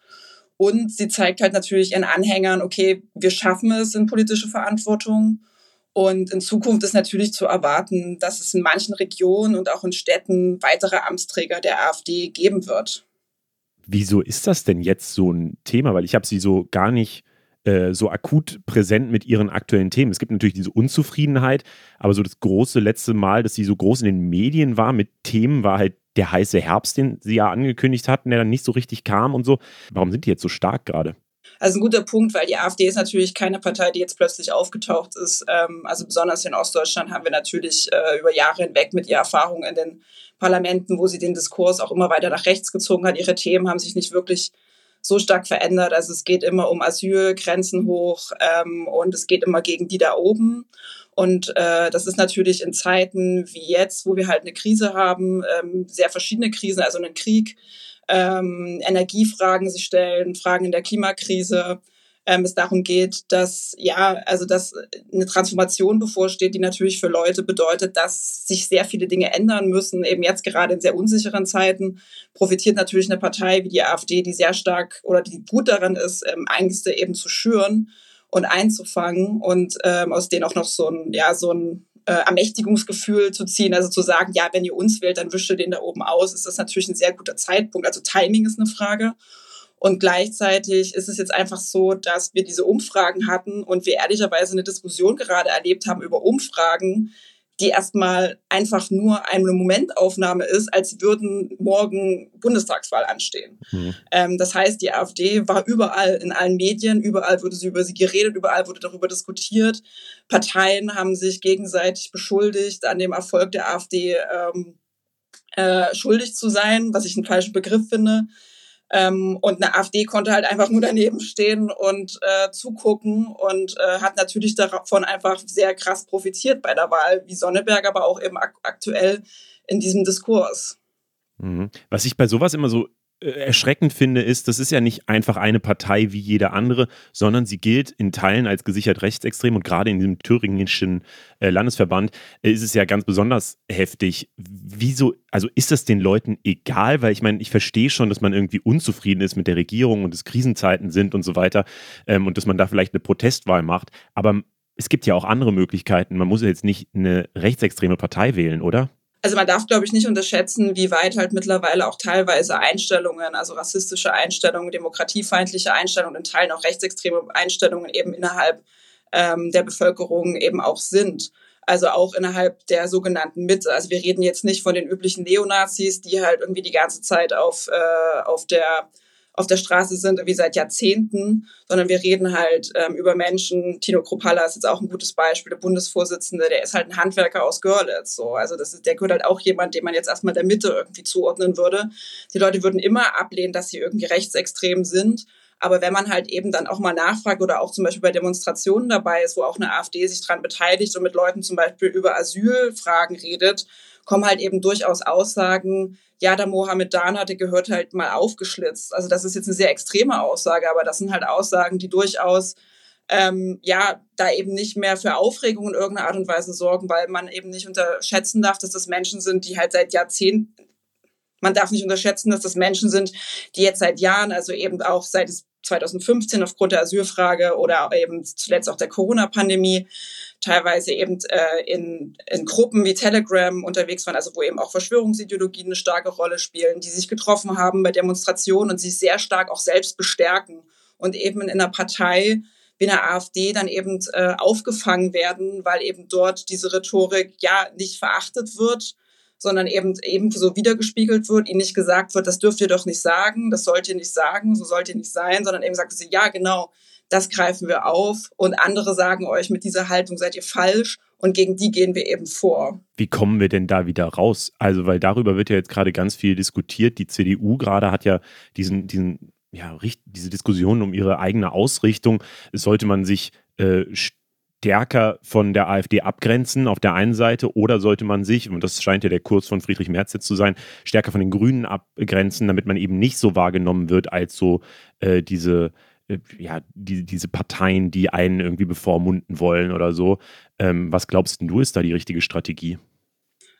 Und sie zeigt halt natürlich ihren Anhängern, okay, wir schaffen es in politische Verantwortung und in Zukunft ist natürlich zu erwarten, dass es in manchen Regionen und auch in Städten weitere Amtsträger der AfD geben wird. Wieso ist das denn jetzt so ein Thema? Weil ich habe sie so gar nicht äh, so akut präsent mit ihren aktuellen Themen. Es gibt natürlich diese Unzufriedenheit, aber so das große letzte Mal, dass sie so groß in den Medien war mit Themen, war halt der heiße Herbst, den sie ja angekündigt hatten, der dann nicht so richtig kam und so. Warum sind die jetzt so stark gerade? Also ein guter Punkt, weil die AfD ist natürlich keine Partei, die jetzt plötzlich aufgetaucht ist. Ähm, also besonders in Ostdeutschland haben wir natürlich äh, über Jahre hinweg mit ihr Erfahrung in den Parlamenten, wo sie den Diskurs auch immer weiter nach rechts gezogen hat. Ihre Themen haben sich nicht wirklich so stark verändert. Also es geht immer um Asyl, Grenzen hoch ähm, und es geht immer gegen die da oben. Und äh, das ist natürlich in Zeiten wie jetzt, wo wir halt eine Krise haben, ähm, sehr verschiedene Krisen, also einen Krieg, ähm, Energiefragen sich stellen, Fragen in der Klimakrise. Ähm, es darum geht, dass ja, also dass eine Transformation bevorsteht, die natürlich für Leute bedeutet, dass sich sehr viele Dinge ändern müssen. Eben jetzt gerade in sehr unsicheren Zeiten profitiert natürlich eine Partei wie die AfD, die sehr stark oder die gut daran ist, ähm, Ängste eben zu schüren und einzufangen und ähm, aus denen auch noch so ein ja so ein äh, Ermächtigungsgefühl zu ziehen, also zu sagen, ja, wenn ihr uns wählt, dann wischt ihr den da oben aus, ist das natürlich ein sehr guter Zeitpunkt. Also Timing ist eine Frage. Und gleichzeitig ist es jetzt einfach so, dass wir diese Umfragen hatten und wir ehrlicherweise eine Diskussion gerade erlebt haben über Umfragen, die erstmal einfach nur eine Momentaufnahme ist, als würden morgen Bundestagswahl anstehen. Mhm. Ähm, das heißt, die AfD war überall in allen Medien, überall wurde sie über sie geredet, überall wurde darüber diskutiert. Parteien haben sich gegenseitig beschuldigt, an dem Erfolg der AfD ähm, äh, schuldig zu sein, was ich einen falschen Begriff finde. Ähm, und eine AfD konnte halt einfach nur daneben stehen und äh, zugucken und äh, hat natürlich davon einfach sehr krass profitiert bei der Wahl, wie Sonneberg, aber auch eben ak aktuell in diesem Diskurs. Mhm. Was ich bei sowas immer so erschreckend finde, ist, das ist ja nicht einfach eine Partei wie jede andere, sondern sie gilt in Teilen als gesichert rechtsextrem und gerade in diesem thüringischen äh, Landesverband äh, ist es ja ganz besonders heftig. Wieso, also ist das den Leuten egal? Weil ich meine, ich verstehe schon, dass man irgendwie unzufrieden ist mit der Regierung und es Krisenzeiten sind und so weiter ähm, und dass man da vielleicht eine Protestwahl macht, aber es gibt ja auch andere Möglichkeiten. Man muss jetzt nicht eine rechtsextreme Partei wählen, oder? Also man darf, glaube ich, nicht unterschätzen, wie weit halt mittlerweile auch teilweise Einstellungen, also rassistische Einstellungen, demokratiefeindliche Einstellungen, in Teilen auch rechtsextreme Einstellungen eben innerhalb ähm, der Bevölkerung eben auch sind. Also auch innerhalb der sogenannten Mitte. Also wir reden jetzt nicht von den üblichen Neonazis, die halt irgendwie die ganze Zeit auf, äh, auf der auf der Straße sind, wie seit Jahrzehnten, sondern wir reden halt ähm, über Menschen. Tino Kropalla ist jetzt auch ein gutes Beispiel, der Bundesvorsitzende, der ist halt ein Handwerker aus Görlitz. So. Also das ist, der gehört halt auch jemand, den man jetzt erstmal der Mitte irgendwie zuordnen würde. Die Leute würden immer ablehnen, dass sie irgendwie rechtsextrem sind. Aber wenn man halt eben dann auch mal nachfragt oder auch zum Beispiel bei Demonstrationen dabei ist, wo auch eine AfD sich dran beteiligt und mit Leuten zum Beispiel über Asylfragen redet, kommen halt eben durchaus Aussagen, ja, der Mohammedaner, der gehört halt mal aufgeschlitzt. Also das ist jetzt eine sehr extreme Aussage, aber das sind halt Aussagen, die durchaus ähm, ja, da eben nicht mehr für Aufregung in irgendeiner Art und Weise sorgen, weil man eben nicht unterschätzen darf, dass das Menschen sind, die halt seit Jahrzehnten, man darf nicht unterschätzen, dass das Menschen sind, die jetzt seit Jahren, also eben auch seit 2015 aufgrund der Asylfrage oder eben zuletzt auch der Corona-Pandemie, teilweise eben äh, in, in Gruppen wie Telegram unterwegs waren, also wo eben auch Verschwörungsideologien eine starke Rolle spielen, die sich getroffen haben bei Demonstrationen und sich sehr stark auch selbst bestärken und eben in einer Partei wie der AfD dann eben äh, aufgefangen werden, weil eben dort diese Rhetorik ja nicht verachtet wird, sondern eben eben so wiedergespiegelt wird, ihnen nicht gesagt wird, das dürft ihr doch nicht sagen, das sollt ihr nicht sagen, so sollt ihr nicht sein, sondern eben sagt sie, ja genau, das greifen wir auf und andere sagen euch, mit dieser Haltung seid ihr falsch und gegen die gehen wir eben vor. Wie kommen wir denn da wieder raus? Also, weil darüber wird ja jetzt gerade ganz viel diskutiert. Die CDU gerade hat ja diesen, diesen, ja, diese Diskussion um ihre eigene Ausrichtung. Sollte man sich äh, stärker von der AfD abgrenzen auf der einen Seite oder sollte man sich, und das scheint ja der Kurs von Friedrich Merz jetzt zu sein, stärker von den Grünen abgrenzen, damit man eben nicht so wahrgenommen wird als so äh, diese äh, ja, die, diese Parteien, die einen irgendwie bevormunden wollen oder so. Ähm, was glaubst du, ist da die richtige Strategie?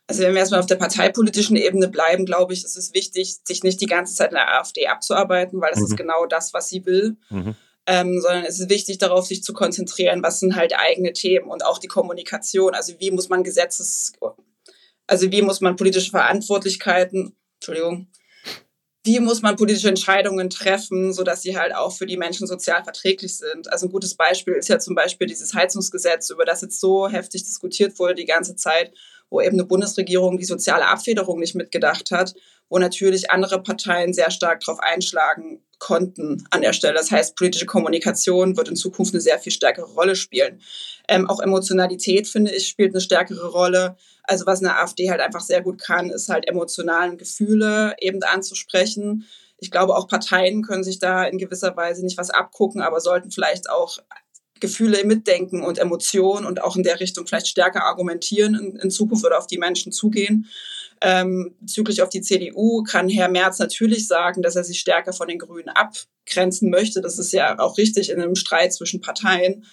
Also wenn wir erstmal auf der parteipolitischen Ebene bleiben, glaube ich, ist es wichtig, sich nicht die ganze Zeit in der AfD abzuarbeiten, weil das mhm. ist genau das, was sie will. Mhm. Ähm, sondern es ist wichtig darauf, sich zu konzentrieren, was sind halt eigene Themen und auch die Kommunikation. Also wie muss man Gesetzes, also wie muss man politische Verantwortlichkeiten, Entschuldigung, wie muss man politische Entscheidungen treffen, so dass sie halt auch für die Menschen sozial verträglich sind. Also ein gutes Beispiel ist ja zum Beispiel dieses Heizungsgesetz, über das jetzt so heftig diskutiert wurde die ganze Zeit, wo eben eine Bundesregierung die soziale Abfederung nicht mitgedacht hat, wo natürlich andere Parteien sehr stark darauf einschlagen konnten an der Stelle. Das heißt, politische Kommunikation wird in Zukunft eine sehr viel stärkere Rolle spielen. Ähm, auch Emotionalität, finde ich, spielt eine stärkere Rolle. Also was eine AfD halt einfach sehr gut kann, ist halt emotionalen Gefühle eben anzusprechen. Ich glaube, auch Parteien können sich da in gewisser Weise nicht was abgucken, aber sollten vielleicht auch Gefühle mitdenken und Emotionen und auch in der Richtung vielleicht stärker argumentieren in, in Zukunft oder auf die Menschen zugehen. Ähm, bezüglich auf die CDU kann Herr Merz natürlich sagen, dass er sich stärker von den Grünen abgrenzen möchte. Das ist ja auch richtig in einem Streit zwischen Parteien.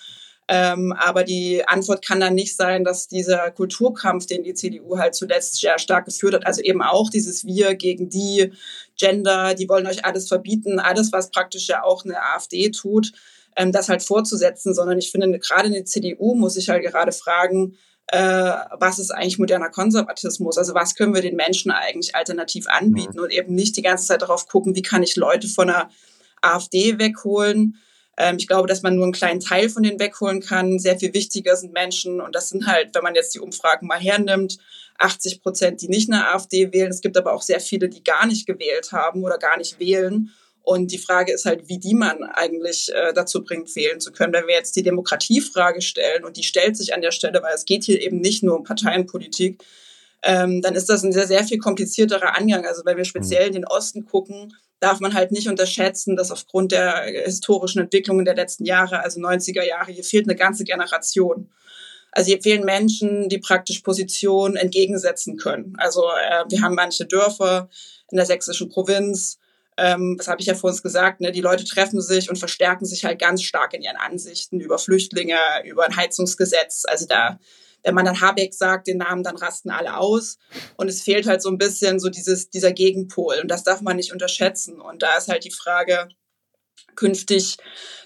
Ähm, aber die Antwort kann dann nicht sein, dass dieser Kulturkampf, den die CDU halt zuletzt sehr stark geführt hat, also eben auch dieses Wir gegen die Gender, die wollen euch alles verbieten, alles, was praktisch ja auch eine AfD tut, ähm, das halt fortzusetzen, sondern ich finde, gerade eine CDU muss sich halt gerade fragen, äh, was ist eigentlich moderner Konservatismus? Also was können wir den Menschen eigentlich alternativ anbieten mhm. und eben nicht die ganze Zeit darauf gucken, wie kann ich Leute von der AfD wegholen. Ähm, ich glaube, dass man nur einen kleinen Teil von denen wegholen kann. Sehr viel wichtiger sind Menschen und das sind halt, wenn man jetzt die Umfragen mal hernimmt, 80 Prozent, die nicht eine AfD wählen. Es gibt aber auch sehr viele, die gar nicht gewählt haben oder gar nicht wählen und die Frage ist halt, wie die man eigentlich äh, dazu bringt, wählen zu können. Wenn wir jetzt die Demokratiefrage stellen, und die stellt sich an der Stelle, weil es geht hier eben nicht nur um Parteienpolitik, ähm, dann ist das ein sehr, sehr viel komplizierterer Angang. Also wenn wir speziell in den Osten gucken, darf man halt nicht unterschätzen, dass aufgrund der historischen Entwicklungen der letzten Jahre, also 90er Jahre, hier fehlt eine ganze Generation. Also hier fehlen Menschen, die praktisch Positionen entgegensetzen können. Also äh, wir haben manche Dörfer in der sächsischen Provinz, ähm, das habe ich ja vor uns gesagt, ne, die Leute treffen sich und verstärken sich halt ganz stark in ihren Ansichten über Flüchtlinge, über ein Heizungsgesetz. Also da, wenn man dann Habeck sagt, den Namen, dann rasten alle aus. Und es fehlt halt so ein bisschen so dieses, dieser Gegenpol. Und das darf man nicht unterschätzen. Und da ist halt die Frage, künftig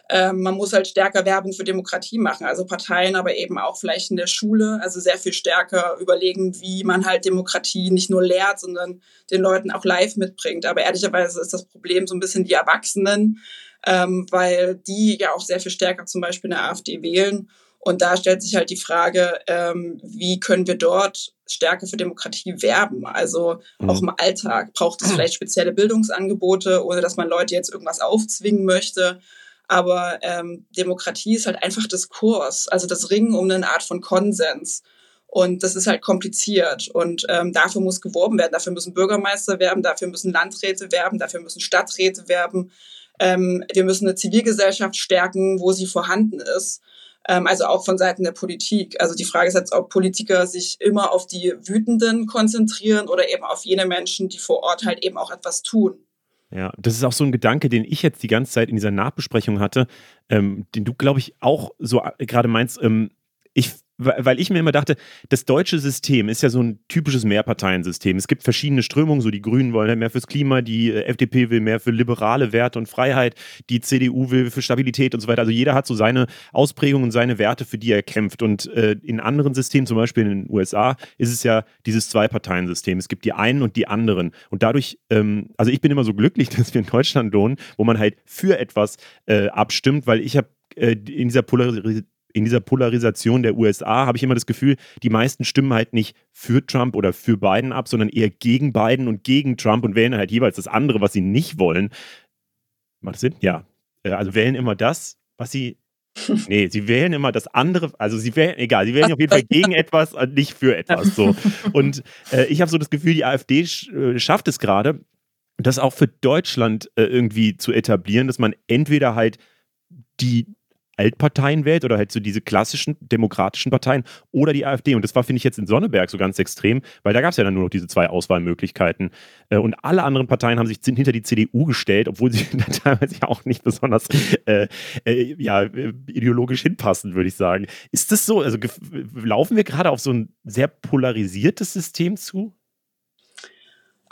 ähm, man muss halt stärker Werbung für Demokratie machen, also Parteien, aber eben auch vielleicht in der Schule, also sehr viel stärker überlegen, wie man halt Demokratie nicht nur lehrt, sondern den Leuten auch live mitbringt. Aber ehrlicherweise ist das Problem so ein bisschen die Erwachsenen, ähm, weil die ja auch sehr viel stärker zum Beispiel eine AfD wählen Und da stellt sich halt die Frage, ähm, wie können wir dort Stärke für Demokratie werben? Also mhm. auch im Alltag braucht es vielleicht spezielle Bildungsangebote, ohne dass man Leute jetzt irgendwas aufzwingen möchte. Aber ähm, Demokratie ist halt einfach Diskurs, also das Ringen um eine Art von Konsens. Und das ist halt kompliziert. Und ähm, dafür muss geworben werden. Dafür müssen Bürgermeister werben, dafür müssen Landräte werben, dafür müssen Stadträte werben. Ähm, wir müssen eine Zivilgesellschaft stärken, wo sie vorhanden ist. Ähm, also auch von Seiten der Politik. Also die Frage ist jetzt, ob Politiker sich immer auf die Wütenden konzentrieren oder eben auf jene Menschen, die vor Ort halt eben auch etwas tun. Ja, das ist auch so ein Gedanke, den ich jetzt die ganze Zeit in dieser Nachbesprechung hatte, ähm, den du, glaube ich, auch so äh, gerade meinst. Ähm, ich weil ich mir immer dachte, das deutsche System ist ja so ein typisches Mehrparteiensystem. Es gibt verschiedene Strömungen, so die Grünen wollen mehr fürs Klima, die äh, FDP will mehr für liberale Werte und Freiheit, die CDU will für Stabilität und so weiter. Also jeder hat so seine Ausprägungen und seine Werte, für die er kämpft. Und äh, in anderen Systemen, zum Beispiel in den USA, ist es ja dieses Zwei-Parteien-System. Es gibt die einen und die anderen. Und dadurch, ähm, also ich bin immer so glücklich, [laughs] dass wir in Deutschland lohnen, wo man halt für etwas äh, abstimmt, weil ich habe äh, in dieser Polarisierung in dieser Polarisation der USA habe ich immer das Gefühl, die meisten stimmen halt nicht für Trump oder für Biden ab, sondern eher gegen Biden und gegen Trump und wählen halt jeweils das andere, was sie nicht wollen. Macht das Sinn? Ja. Äh, also wählen immer das, was sie. [laughs] Nee, sie wählen immer das andere, also sie wählen, egal, sie wählen auf jeden Fall [laughs] gegen etwas und nicht für etwas. So. Und äh, ich habe so das Gefühl, die AfD äh, schafft es gerade, das auch für Deutschland äh, irgendwie zu etablieren, dass man entweder halt die Altparteien wählt oder halt so diese klassischen demokratischen Parteien oder die AfD. Und das war, finde ich, jetzt in Sonneberg so ganz extrem, weil da gab es ja dann nur noch diese zwei Auswahlmöglichkeiten. Äh, und alle anderen Parteien haben sich hinter die CDU gestellt, obwohl sie [laughs] teilweise ja auch nicht besonders äh, äh, ja, ideologisch hinpassen, würde ich sagen. Ist das so? Also laufen wir gerade auf so ein sehr polarisiertes System zu?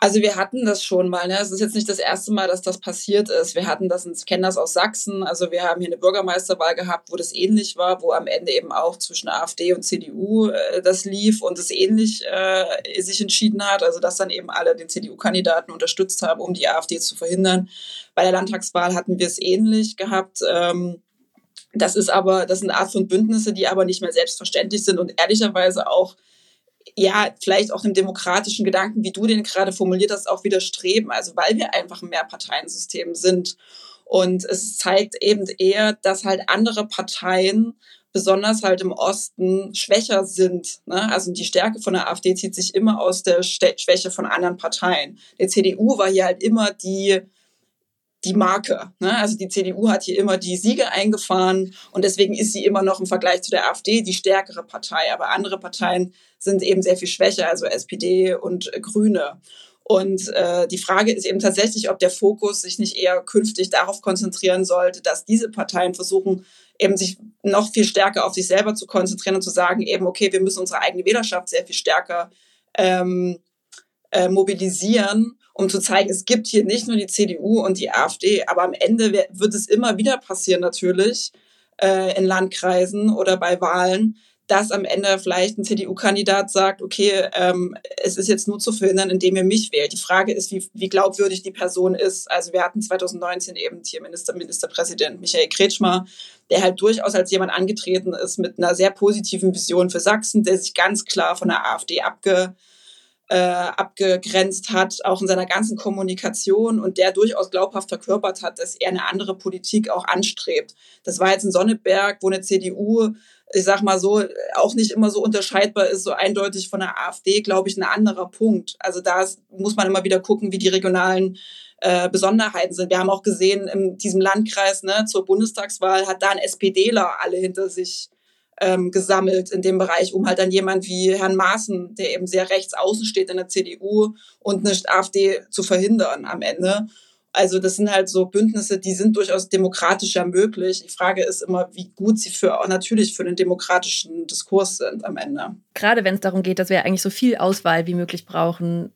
Also wir hatten das schon mal. Ne? Es ist jetzt nicht das erste Mal, dass das passiert ist. Wir hatten das, ich kenne das aus Sachsen. Also wir haben hier eine Bürgermeisterwahl gehabt, wo das ähnlich war, wo am Ende eben auch zwischen AfD und CDU äh, das lief und es ähnlich äh, sich entschieden hat. Also dass dann eben alle den CDU-Kandidaten unterstützt haben, um die AfD zu verhindern. Bei der Landtagswahl hatten wir es ähnlich gehabt. Ähm, das ist aber, das sind Art von Bündnisse, die aber nicht mehr selbstverständlich sind und ehrlicherweise auch ja, vielleicht auch dem demokratischen Gedanken, wie du den gerade formuliert hast, auch widerstreben. Also weil wir einfach ein Mehrparteiensystem sind. Und es zeigt eben eher, dass halt andere Parteien besonders halt im Osten schwächer sind. Ne? Also die Stärke von der AfD zieht sich immer aus der Schwäche von anderen Parteien. Die CDU war hier halt immer die die Marke. Ne? Also die CDU hat hier immer die Siege eingefahren und deswegen ist sie immer noch im Vergleich zu der AfD die stärkere Partei. Aber andere Parteien sind eben sehr viel schwächer, also SPD und Grüne. Und äh, die Frage ist eben tatsächlich, ob der Fokus sich nicht eher künftig darauf konzentrieren sollte, dass diese Parteien versuchen, eben sich noch viel stärker auf sich selber zu konzentrieren und zu sagen, eben, okay, wir müssen unsere eigene Wählerschaft sehr viel stärker ähm, äh, mobilisieren um zu zeigen, es gibt hier nicht nur die CDU und die AfD, aber am Ende wird es immer wieder passieren natürlich äh, in Landkreisen oder bei Wahlen, dass am Ende vielleicht ein CDU-Kandidat sagt, okay, ähm, es ist jetzt nur zu verhindern, indem ihr mich wählt. Die Frage ist, wie, wie glaubwürdig die Person ist. Also wir hatten 2019 eben hier Minister, Ministerpräsident Michael Kretschmer, der halt durchaus als jemand angetreten ist mit einer sehr positiven Vision für Sachsen, der sich ganz klar von der AfD abge äh, abgegrenzt hat, auch in seiner ganzen Kommunikation und der durchaus glaubhaft verkörpert hat, dass er eine andere Politik auch anstrebt. Das war jetzt in Sonneberg, wo eine CDU, ich sag mal so, auch nicht immer so unterscheidbar ist, so eindeutig von der AfD, glaube ich, ein anderer Punkt. Also da muss man immer wieder gucken, wie die regionalen äh, Besonderheiten sind. Wir haben auch gesehen, in diesem Landkreis ne, zur Bundestagswahl hat da ein SPDler alle hinter sich ähm, gesammelt in dem Bereich, um halt dann jemand wie Herrn Maaßen, der eben sehr rechts außen steht in der CDU und nicht AfD zu verhindern am Ende. Also das sind halt so Bündnisse, die sind durchaus demokratischer möglich. Die Frage ist immer, wie gut sie für natürlich für den demokratischen Diskurs sind am Ende. Gerade wenn es darum geht, dass wir eigentlich so viel Auswahl wie möglich brauchen,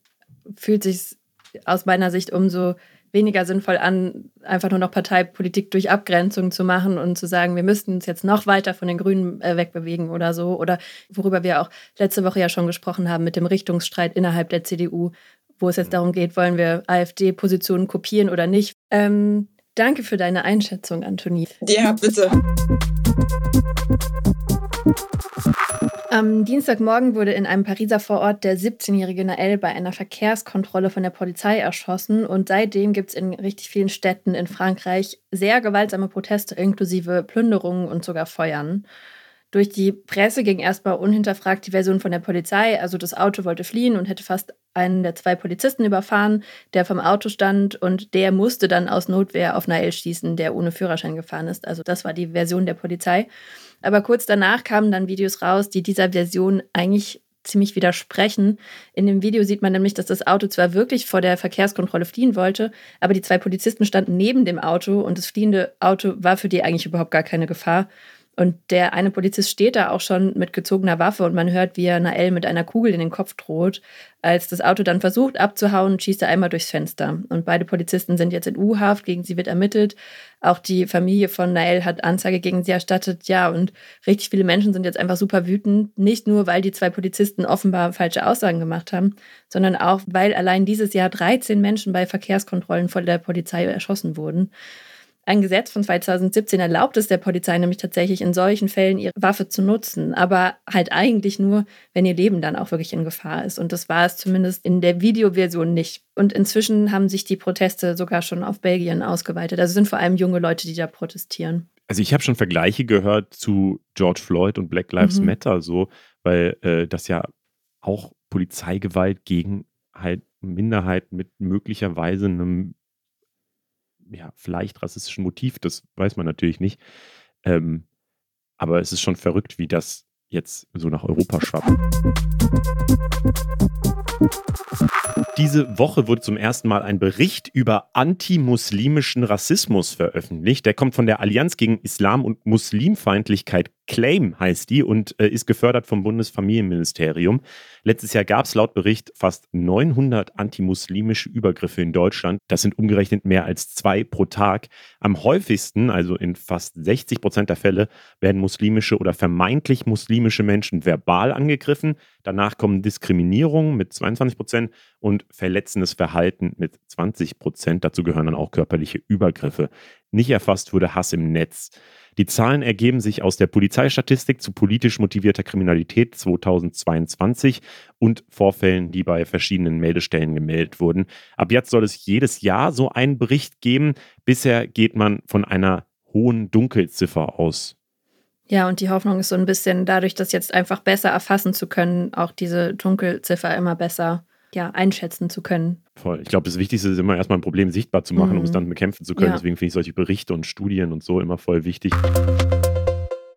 fühlt sich aus meiner Sicht umso weniger sinnvoll an, einfach nur noch Parteipolitik durch Abgrenzung zu machen und zu sagen, wir müssten uns jetzt noch weiter von den Grünen äh, wegbewegen oder so. Oder worüber wir auch letzte Woche ja schon gesprochen haben mit dem Richtungsstreit innerhalb der CDU, wo es jetzt darum geht, wollen wir AfD-Positionen kopieren oder nicht. Ähm, danke für deine Einschätzung, Antonie. Ja, bitte. Am Dienstagmorgen wurde in einem Pariser Vorort der 17-jährige Nael bei einer Verkehrskontrolle von der Polizei erschossen und seitdem gibt es in richtig vielen Städten in Frankreich sehr gewaltsame Proteste inklusive Plünderungen und sogar Feuern. Durch die Presse ging erstmal unhinterfragt die Version von der Polizei. Also das Auto wollte fliehen und hätte fast einen der zwei Polizisten überfahren, der vom Auto stand und der musste dann aus Notwehr auf Nael schießen, der ohne Führerschein gefahren ist. Also das war die Version der Polizei. Aber kurz danach kamen dann Videos raus, die dieser Version eigentlich ziemlich widersprechen. In dem Video sieht man nämlich, dass das Auto zwar wirklich vor der Verkehrskontrolle fliehen wollte, aber die zwei Polizisten standen neben dem Auto und das fliehende Auto war für die eigentlich überhaupt gar keine Gefahr. Und der eine Polizist steht da auch schon mit gezogener Waffe und man hört, wie er Nael mit einer Kugel in den Kopf droht. Als das Auto dann versucht abzuhauen, schießt er einmal durchs Fenster. Und beide Polizisten sind jetzt in U-Haft, gegen sie wird ermittelt. Auch die Familie von Nael hat Anzeige gegen sie erstattet. Ja, und richtig viele Menschen sind jetzt einfach super wütend. Nicht nur, weil die zwei Polizisten offenbar falsche Aussagen gemacht haben, sondern auch, weil allein dieses Jahr 13 Menschen bei Verkehrskontrollen von der Polizei erschossen wurden. Ein Gesetz von 2017 erlaubt es der Polizei nämlich tatsächlich in solchen Fällen ihre Waffe zu nutzen, aber halt eigentlich nur, wenn ihr Leben dann auch wirklich in Gefahr ist. Und das war es zumindest in der Videoversion nicht. Und inzwischen haben sich die Proteste sogar schon auf Belgien ausgeweitet. Also sind vor allem junge Leute, die da protestieren. Also ich habe schon Vergleiche gehört zu George Floyd und Black Lives mhm. Matter, so, weil äh, das ja auch Polizeigewalt gegen halt Minderheiten mit möglicherweise einem ja, vielleicht rassistischen Motiv, das weiß man natürlich nicht. Ähm, aber es ist schon verrückt, wie das jetzt so nach Europa schwappt. Diese Woche wurde zum ersten Mal ein Bericht über antimuslimischen Rassismus veröffentlicht. Der kommt von der Allianz gegen Islam und Muslimfeindlichkeit Claim heißt die und äh, ist gefördert vom Bundesfamilienministerium. Letztes Jahr gab es laut Bericht fast 900 antimuslimische Übergriffe in Deutschland. Das sind umgerechnet mehr als zwei pro Tag. Am häufigsten, also in fast 60 Prozent der Fälle, werden muslimische oder vermeintlich muslimische Menschen verbal angegriffen. Danach kommen Diskriminierung mit 22 Prozent und verletzendes Verhalten mit 20 Prozent. Dazu gehören dann auch körperliche Übergriffe. Nicht erfasst wurde Hass im Netz. Die Zahlen ergeben sich aus der Polizeistatistik zu politisch motivierter Kriminalität 2022 und Vorfällen, die bei verschiedenen Meldestellen gemeldet wurden. Ab jetzt soll es jedes Jahr so einen Bericht geben. Bisher geht man von einer hohen Dunkelziffer aus. Ja, und die Hoffnung ist so ein bisschen dadurch, das jetzt einfach besser erfassen zu können, auch diese Dunkelziffer immer besser ja, einschätzen zu können. Voll. Ich glaube, das Wichtigste ist immer erstmal ein Problem sichtbar zu machen, mhm. um es mhm. dann bekämpfen zu können. Ja. Deswegen finde ich solche Berichte und Studien und so immer voll wichtig.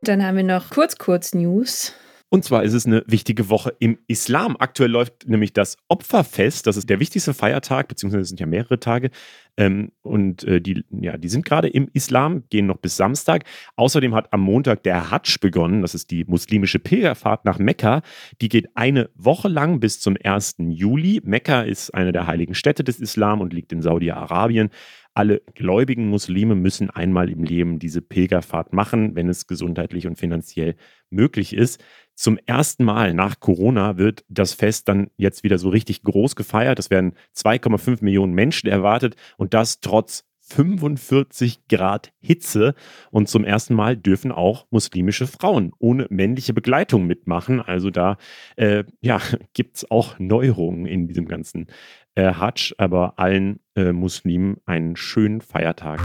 Dann haben wir noch kurz, kurz News. Und zwar ist es eine wichtige Woche im Islam. Aktuell läuft nämlich das Opferfest. Das ist der wichtigste Feiertag, beziehungsweise es sind ja mehrere Tage. Ähm, und äh, die, ja, die sind gerade im Islam, gehen noch bis Samstag. Außerdem hat am Montag der Hajj begonnen. Das ist die muslimische Pilgerfahrt nach Mekka. Die geht eine Woche lang bis zum 1. Juli. Mekka ist eine der heiligen Städte des Islam und liegt in Saudi-Arabien. Alle gläubigen Muslime müssen einmal im Leben diese Pilgerfahrt machen, wenn es gesundheitlich und finanziell möglich ist. Zum ersten Mal nach Corona wird das Fest dann jetzt wieder so richtig groß gefeiert. Es werden 2,5 Millionen Menschen erwartet und das trotz 45 Grad Hitze. Und zum ersten Mal dürfen auch muslimische Frauen ohne männliche Begleitung mitmachen. Also da äh, ja, [laughs] gibt es auch Neuerungen in diesem ganzen äh, Hajj, aber allen äh, Muslimen einen schönen Feiertag.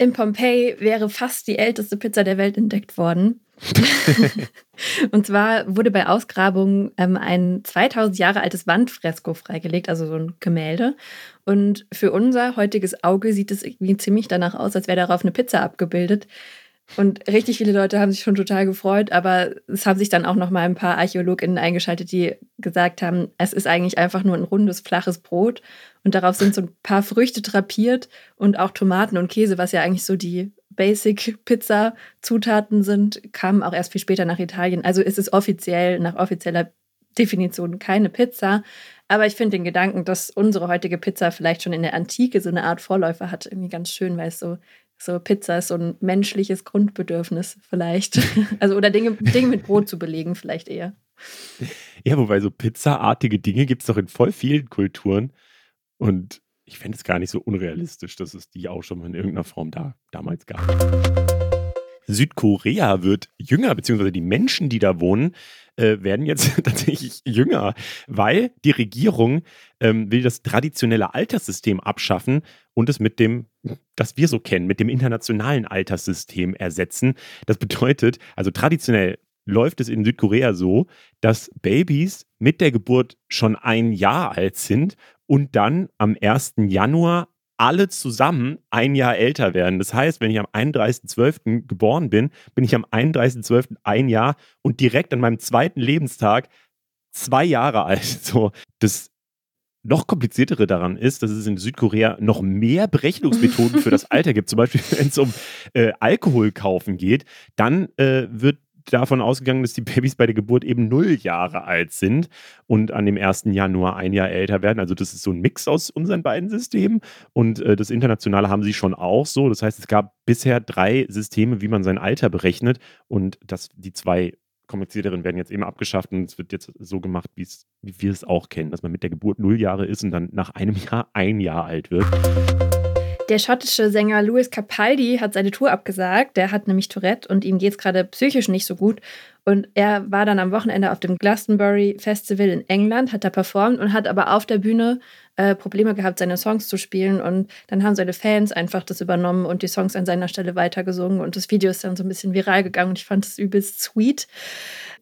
In Pompeji wäre fast die älteste Pizza der Welt entdeckt worden. [laughs] und zwar wurde bei Ausgrabungen ähm, ein 2000 Jahre altes Wandfresko freigelegt, also so ein Gemälde. Und für unser heutiges Auge sieht es irgendwie ziemlich danach aus, als wäre darauf eine Pizza abgebildet. Und richtig viele Leute haben sich schon total gefreut, aber es haben sich dann auch noch mal ein paar ArchäologInnen eingeschaltet, die gesagt haben, es ist eigentlich einfach nur ein rundes, flaches Brot und darauf sind so ein paar Früchte drapiert und auch Tomaten und Käse, was ja eigentlich so die Basic-Pizza-Zutaten sind, kamen auch erst viel später nach Italien. Also ist es offiziell, nach offizieller Definition keine Pizza. Aber ich finde den Gedanken, dass unsere heutige Pizza vielleicht schon in der Antike so eine Art Vorläufer hat, irgendwie ganz schön, weil es so so Pizza ist so ein menschliches Grundbedürfnis vielleicht. [laughs] Also oder Dinge, Dinge mit Brot zu belegen vielleicht eher. Ja, wobei so pizzaartige Dinge gibt es doch in voll vielen Kulturen. Und ich fände es gar nicht so unrealistisch, dass es die auch schon mal in irgendeiner Form da damals gab. Südkorea wird jünger, beziehungsweise die Menschen, die da wohnen, äh, werden jetzt [laughs] tatsächlich jünger, weil die Regierung ähm, will das traditionelle Alterssystem abschaffen und es mit dem, das wir so kennen, mit dem internationalen Alterssystem ersetzen. Das bedeutet, also traditionell läuft es in Südkorea so, dass Babys mit der Geburt schon ein Jahr alt sind und dann am 1. Januar alle zusammen ein Jahr älter werden. Das heißt, wenn ich am 31.12. geboren bin, bin ich am 31.12. ein Jahr und direkt an meinem zweiten Lebenstag zwei Jahre alt. So, das noch kompliziertere daran ist, dass es in Südkorea noch mehr Berechnungsmethoden für das [laughs] Alter gibt. Zum Beispiel, wenn es um äh, Alkohol kaufen geht, dann äh, wird davon ausgegangen, dass die Babys bei der Geburt eben null Jahre alt sind und an dem ersten Jahr nur ein Jahr älter werden. Also das ist so ein Mix aus unseren beiden Systemen. Und äh, das Internationale haben sie schon auch so. Das heißt, es gab bisher drei Systeme, wie man sein Alter berechnet. Und das, die zwei komplizierteren werden jetzt eben abgeschafft und es wird jetzt so gemacht, wie wir es auch kennen, dass man mit der Geburt null Jahre ist und dann nach einem [laughs] Jahr ein Jahr alt wird. Der schottische Sänger Louis Capaldi hat seine Tour abgesagt. Der hat nämlich Tourette und ihm geht es gerade psychisch nicht so gut. Und er war dann am Wochenende auf dem Glastonbury Festival in England, hat da performt und hat aber auf der Bühne äh, Probleme gehabt, seine Songs zu spielen. Und dann haben seine Fans einfach das übernommen und die Songs an seiner Stelle weitergesungen. Und das Video ist dann so ein bisschen viral gegangen und ich fand es übelst sweet.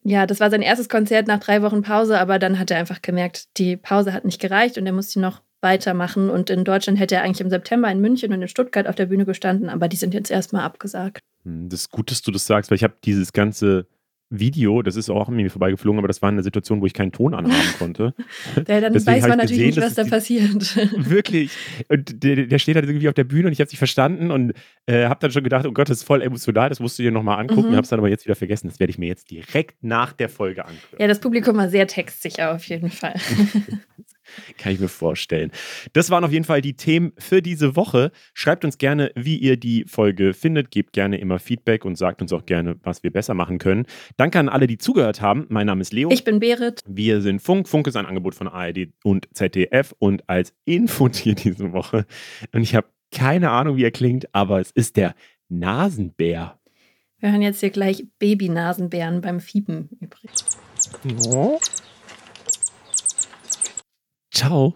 Ja, das war sein erstes Konzert nach drei Wochen Pause, aber dann hat er einfach gemerkt, die Pause hat nicht gereicht und er musste noch weitermachen. Und in Deutschland hätte er eigentlich im September in München und in Stuttgart auf der Bühne gestanden, aber die sind jetzt erstmal abgesagt. Hm, das ist gut, dass du das sagst, weil ich habe dieses ganze Video, das ist auch an mir vorbeigeflogen, aber das war eine Situation, wo ich keinen Ton anhaben [laughs] konnte. ja, dann Deswegen weiß man natürlich gesehen, nicht, was da passiert. [laughs] Wirklich. Und der, der, steht halt irgendwie auf der Bühne und ich habe es nicht verstanden und äh, habe dann schon gedacht, oh Gott, das ist voll emotional, das musst du dir nochmal angucken. Mhm. Habe es dann aber jetzt wieder vergessen. Das werde ich mir jetzt direkt nach der Folge angucken. Ja, das Publikum war sehr textsicher auf jeden Fall. [laughs] Kann ich mir vorstellen. Das waren auf jeden Fall die Themen für diese Woche. Schreibt uns gerne, wie ihr die Folge findet. Gebt gerne immer Feedback und sagt uns auch gerne, was wir besser machen können. Danke an alle, die zugehört haben. Mein Name ist Leo. Ich bin Berit. Wir sind Funk. Funk ist ein Angebot von ARD und ZDF und als Infotier diese Woche. Und ich habe keine Ahnung, wie er klingt, aber es ist der Nasenbär. Wir hören jetzt hier gleich Babynasenbären beim Fiepen übrig. Oh. Ciao.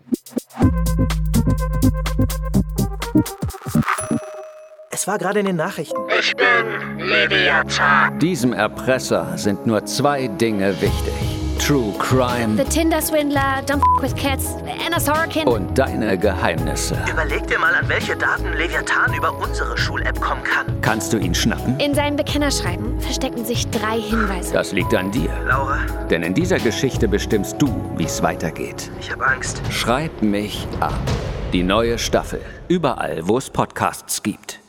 Es war gerade in den Nachrichten. Ich bin Leviathan. Diesem Erpresser sind nur zwei Dinge wichtig. True Crime. The Tinder Swindler, Don't F with Cats, Anna Sorokin. Und deine Geheimnisse. Überleg dir mal, an welche Daten Leviathan über unsere Schul-App kommen kann. Kannst du ihn schnappen? In seinem Bekennerschreiben verstecken sich drei Hinweise. Das liegt an dir. Laura. Denn in dieser Geschichte bestimmst du, wie es weitergeht. Ich habe Angst. Schreib mich ab. Die neue Staffel. Überall, wo es Podcasts gibt.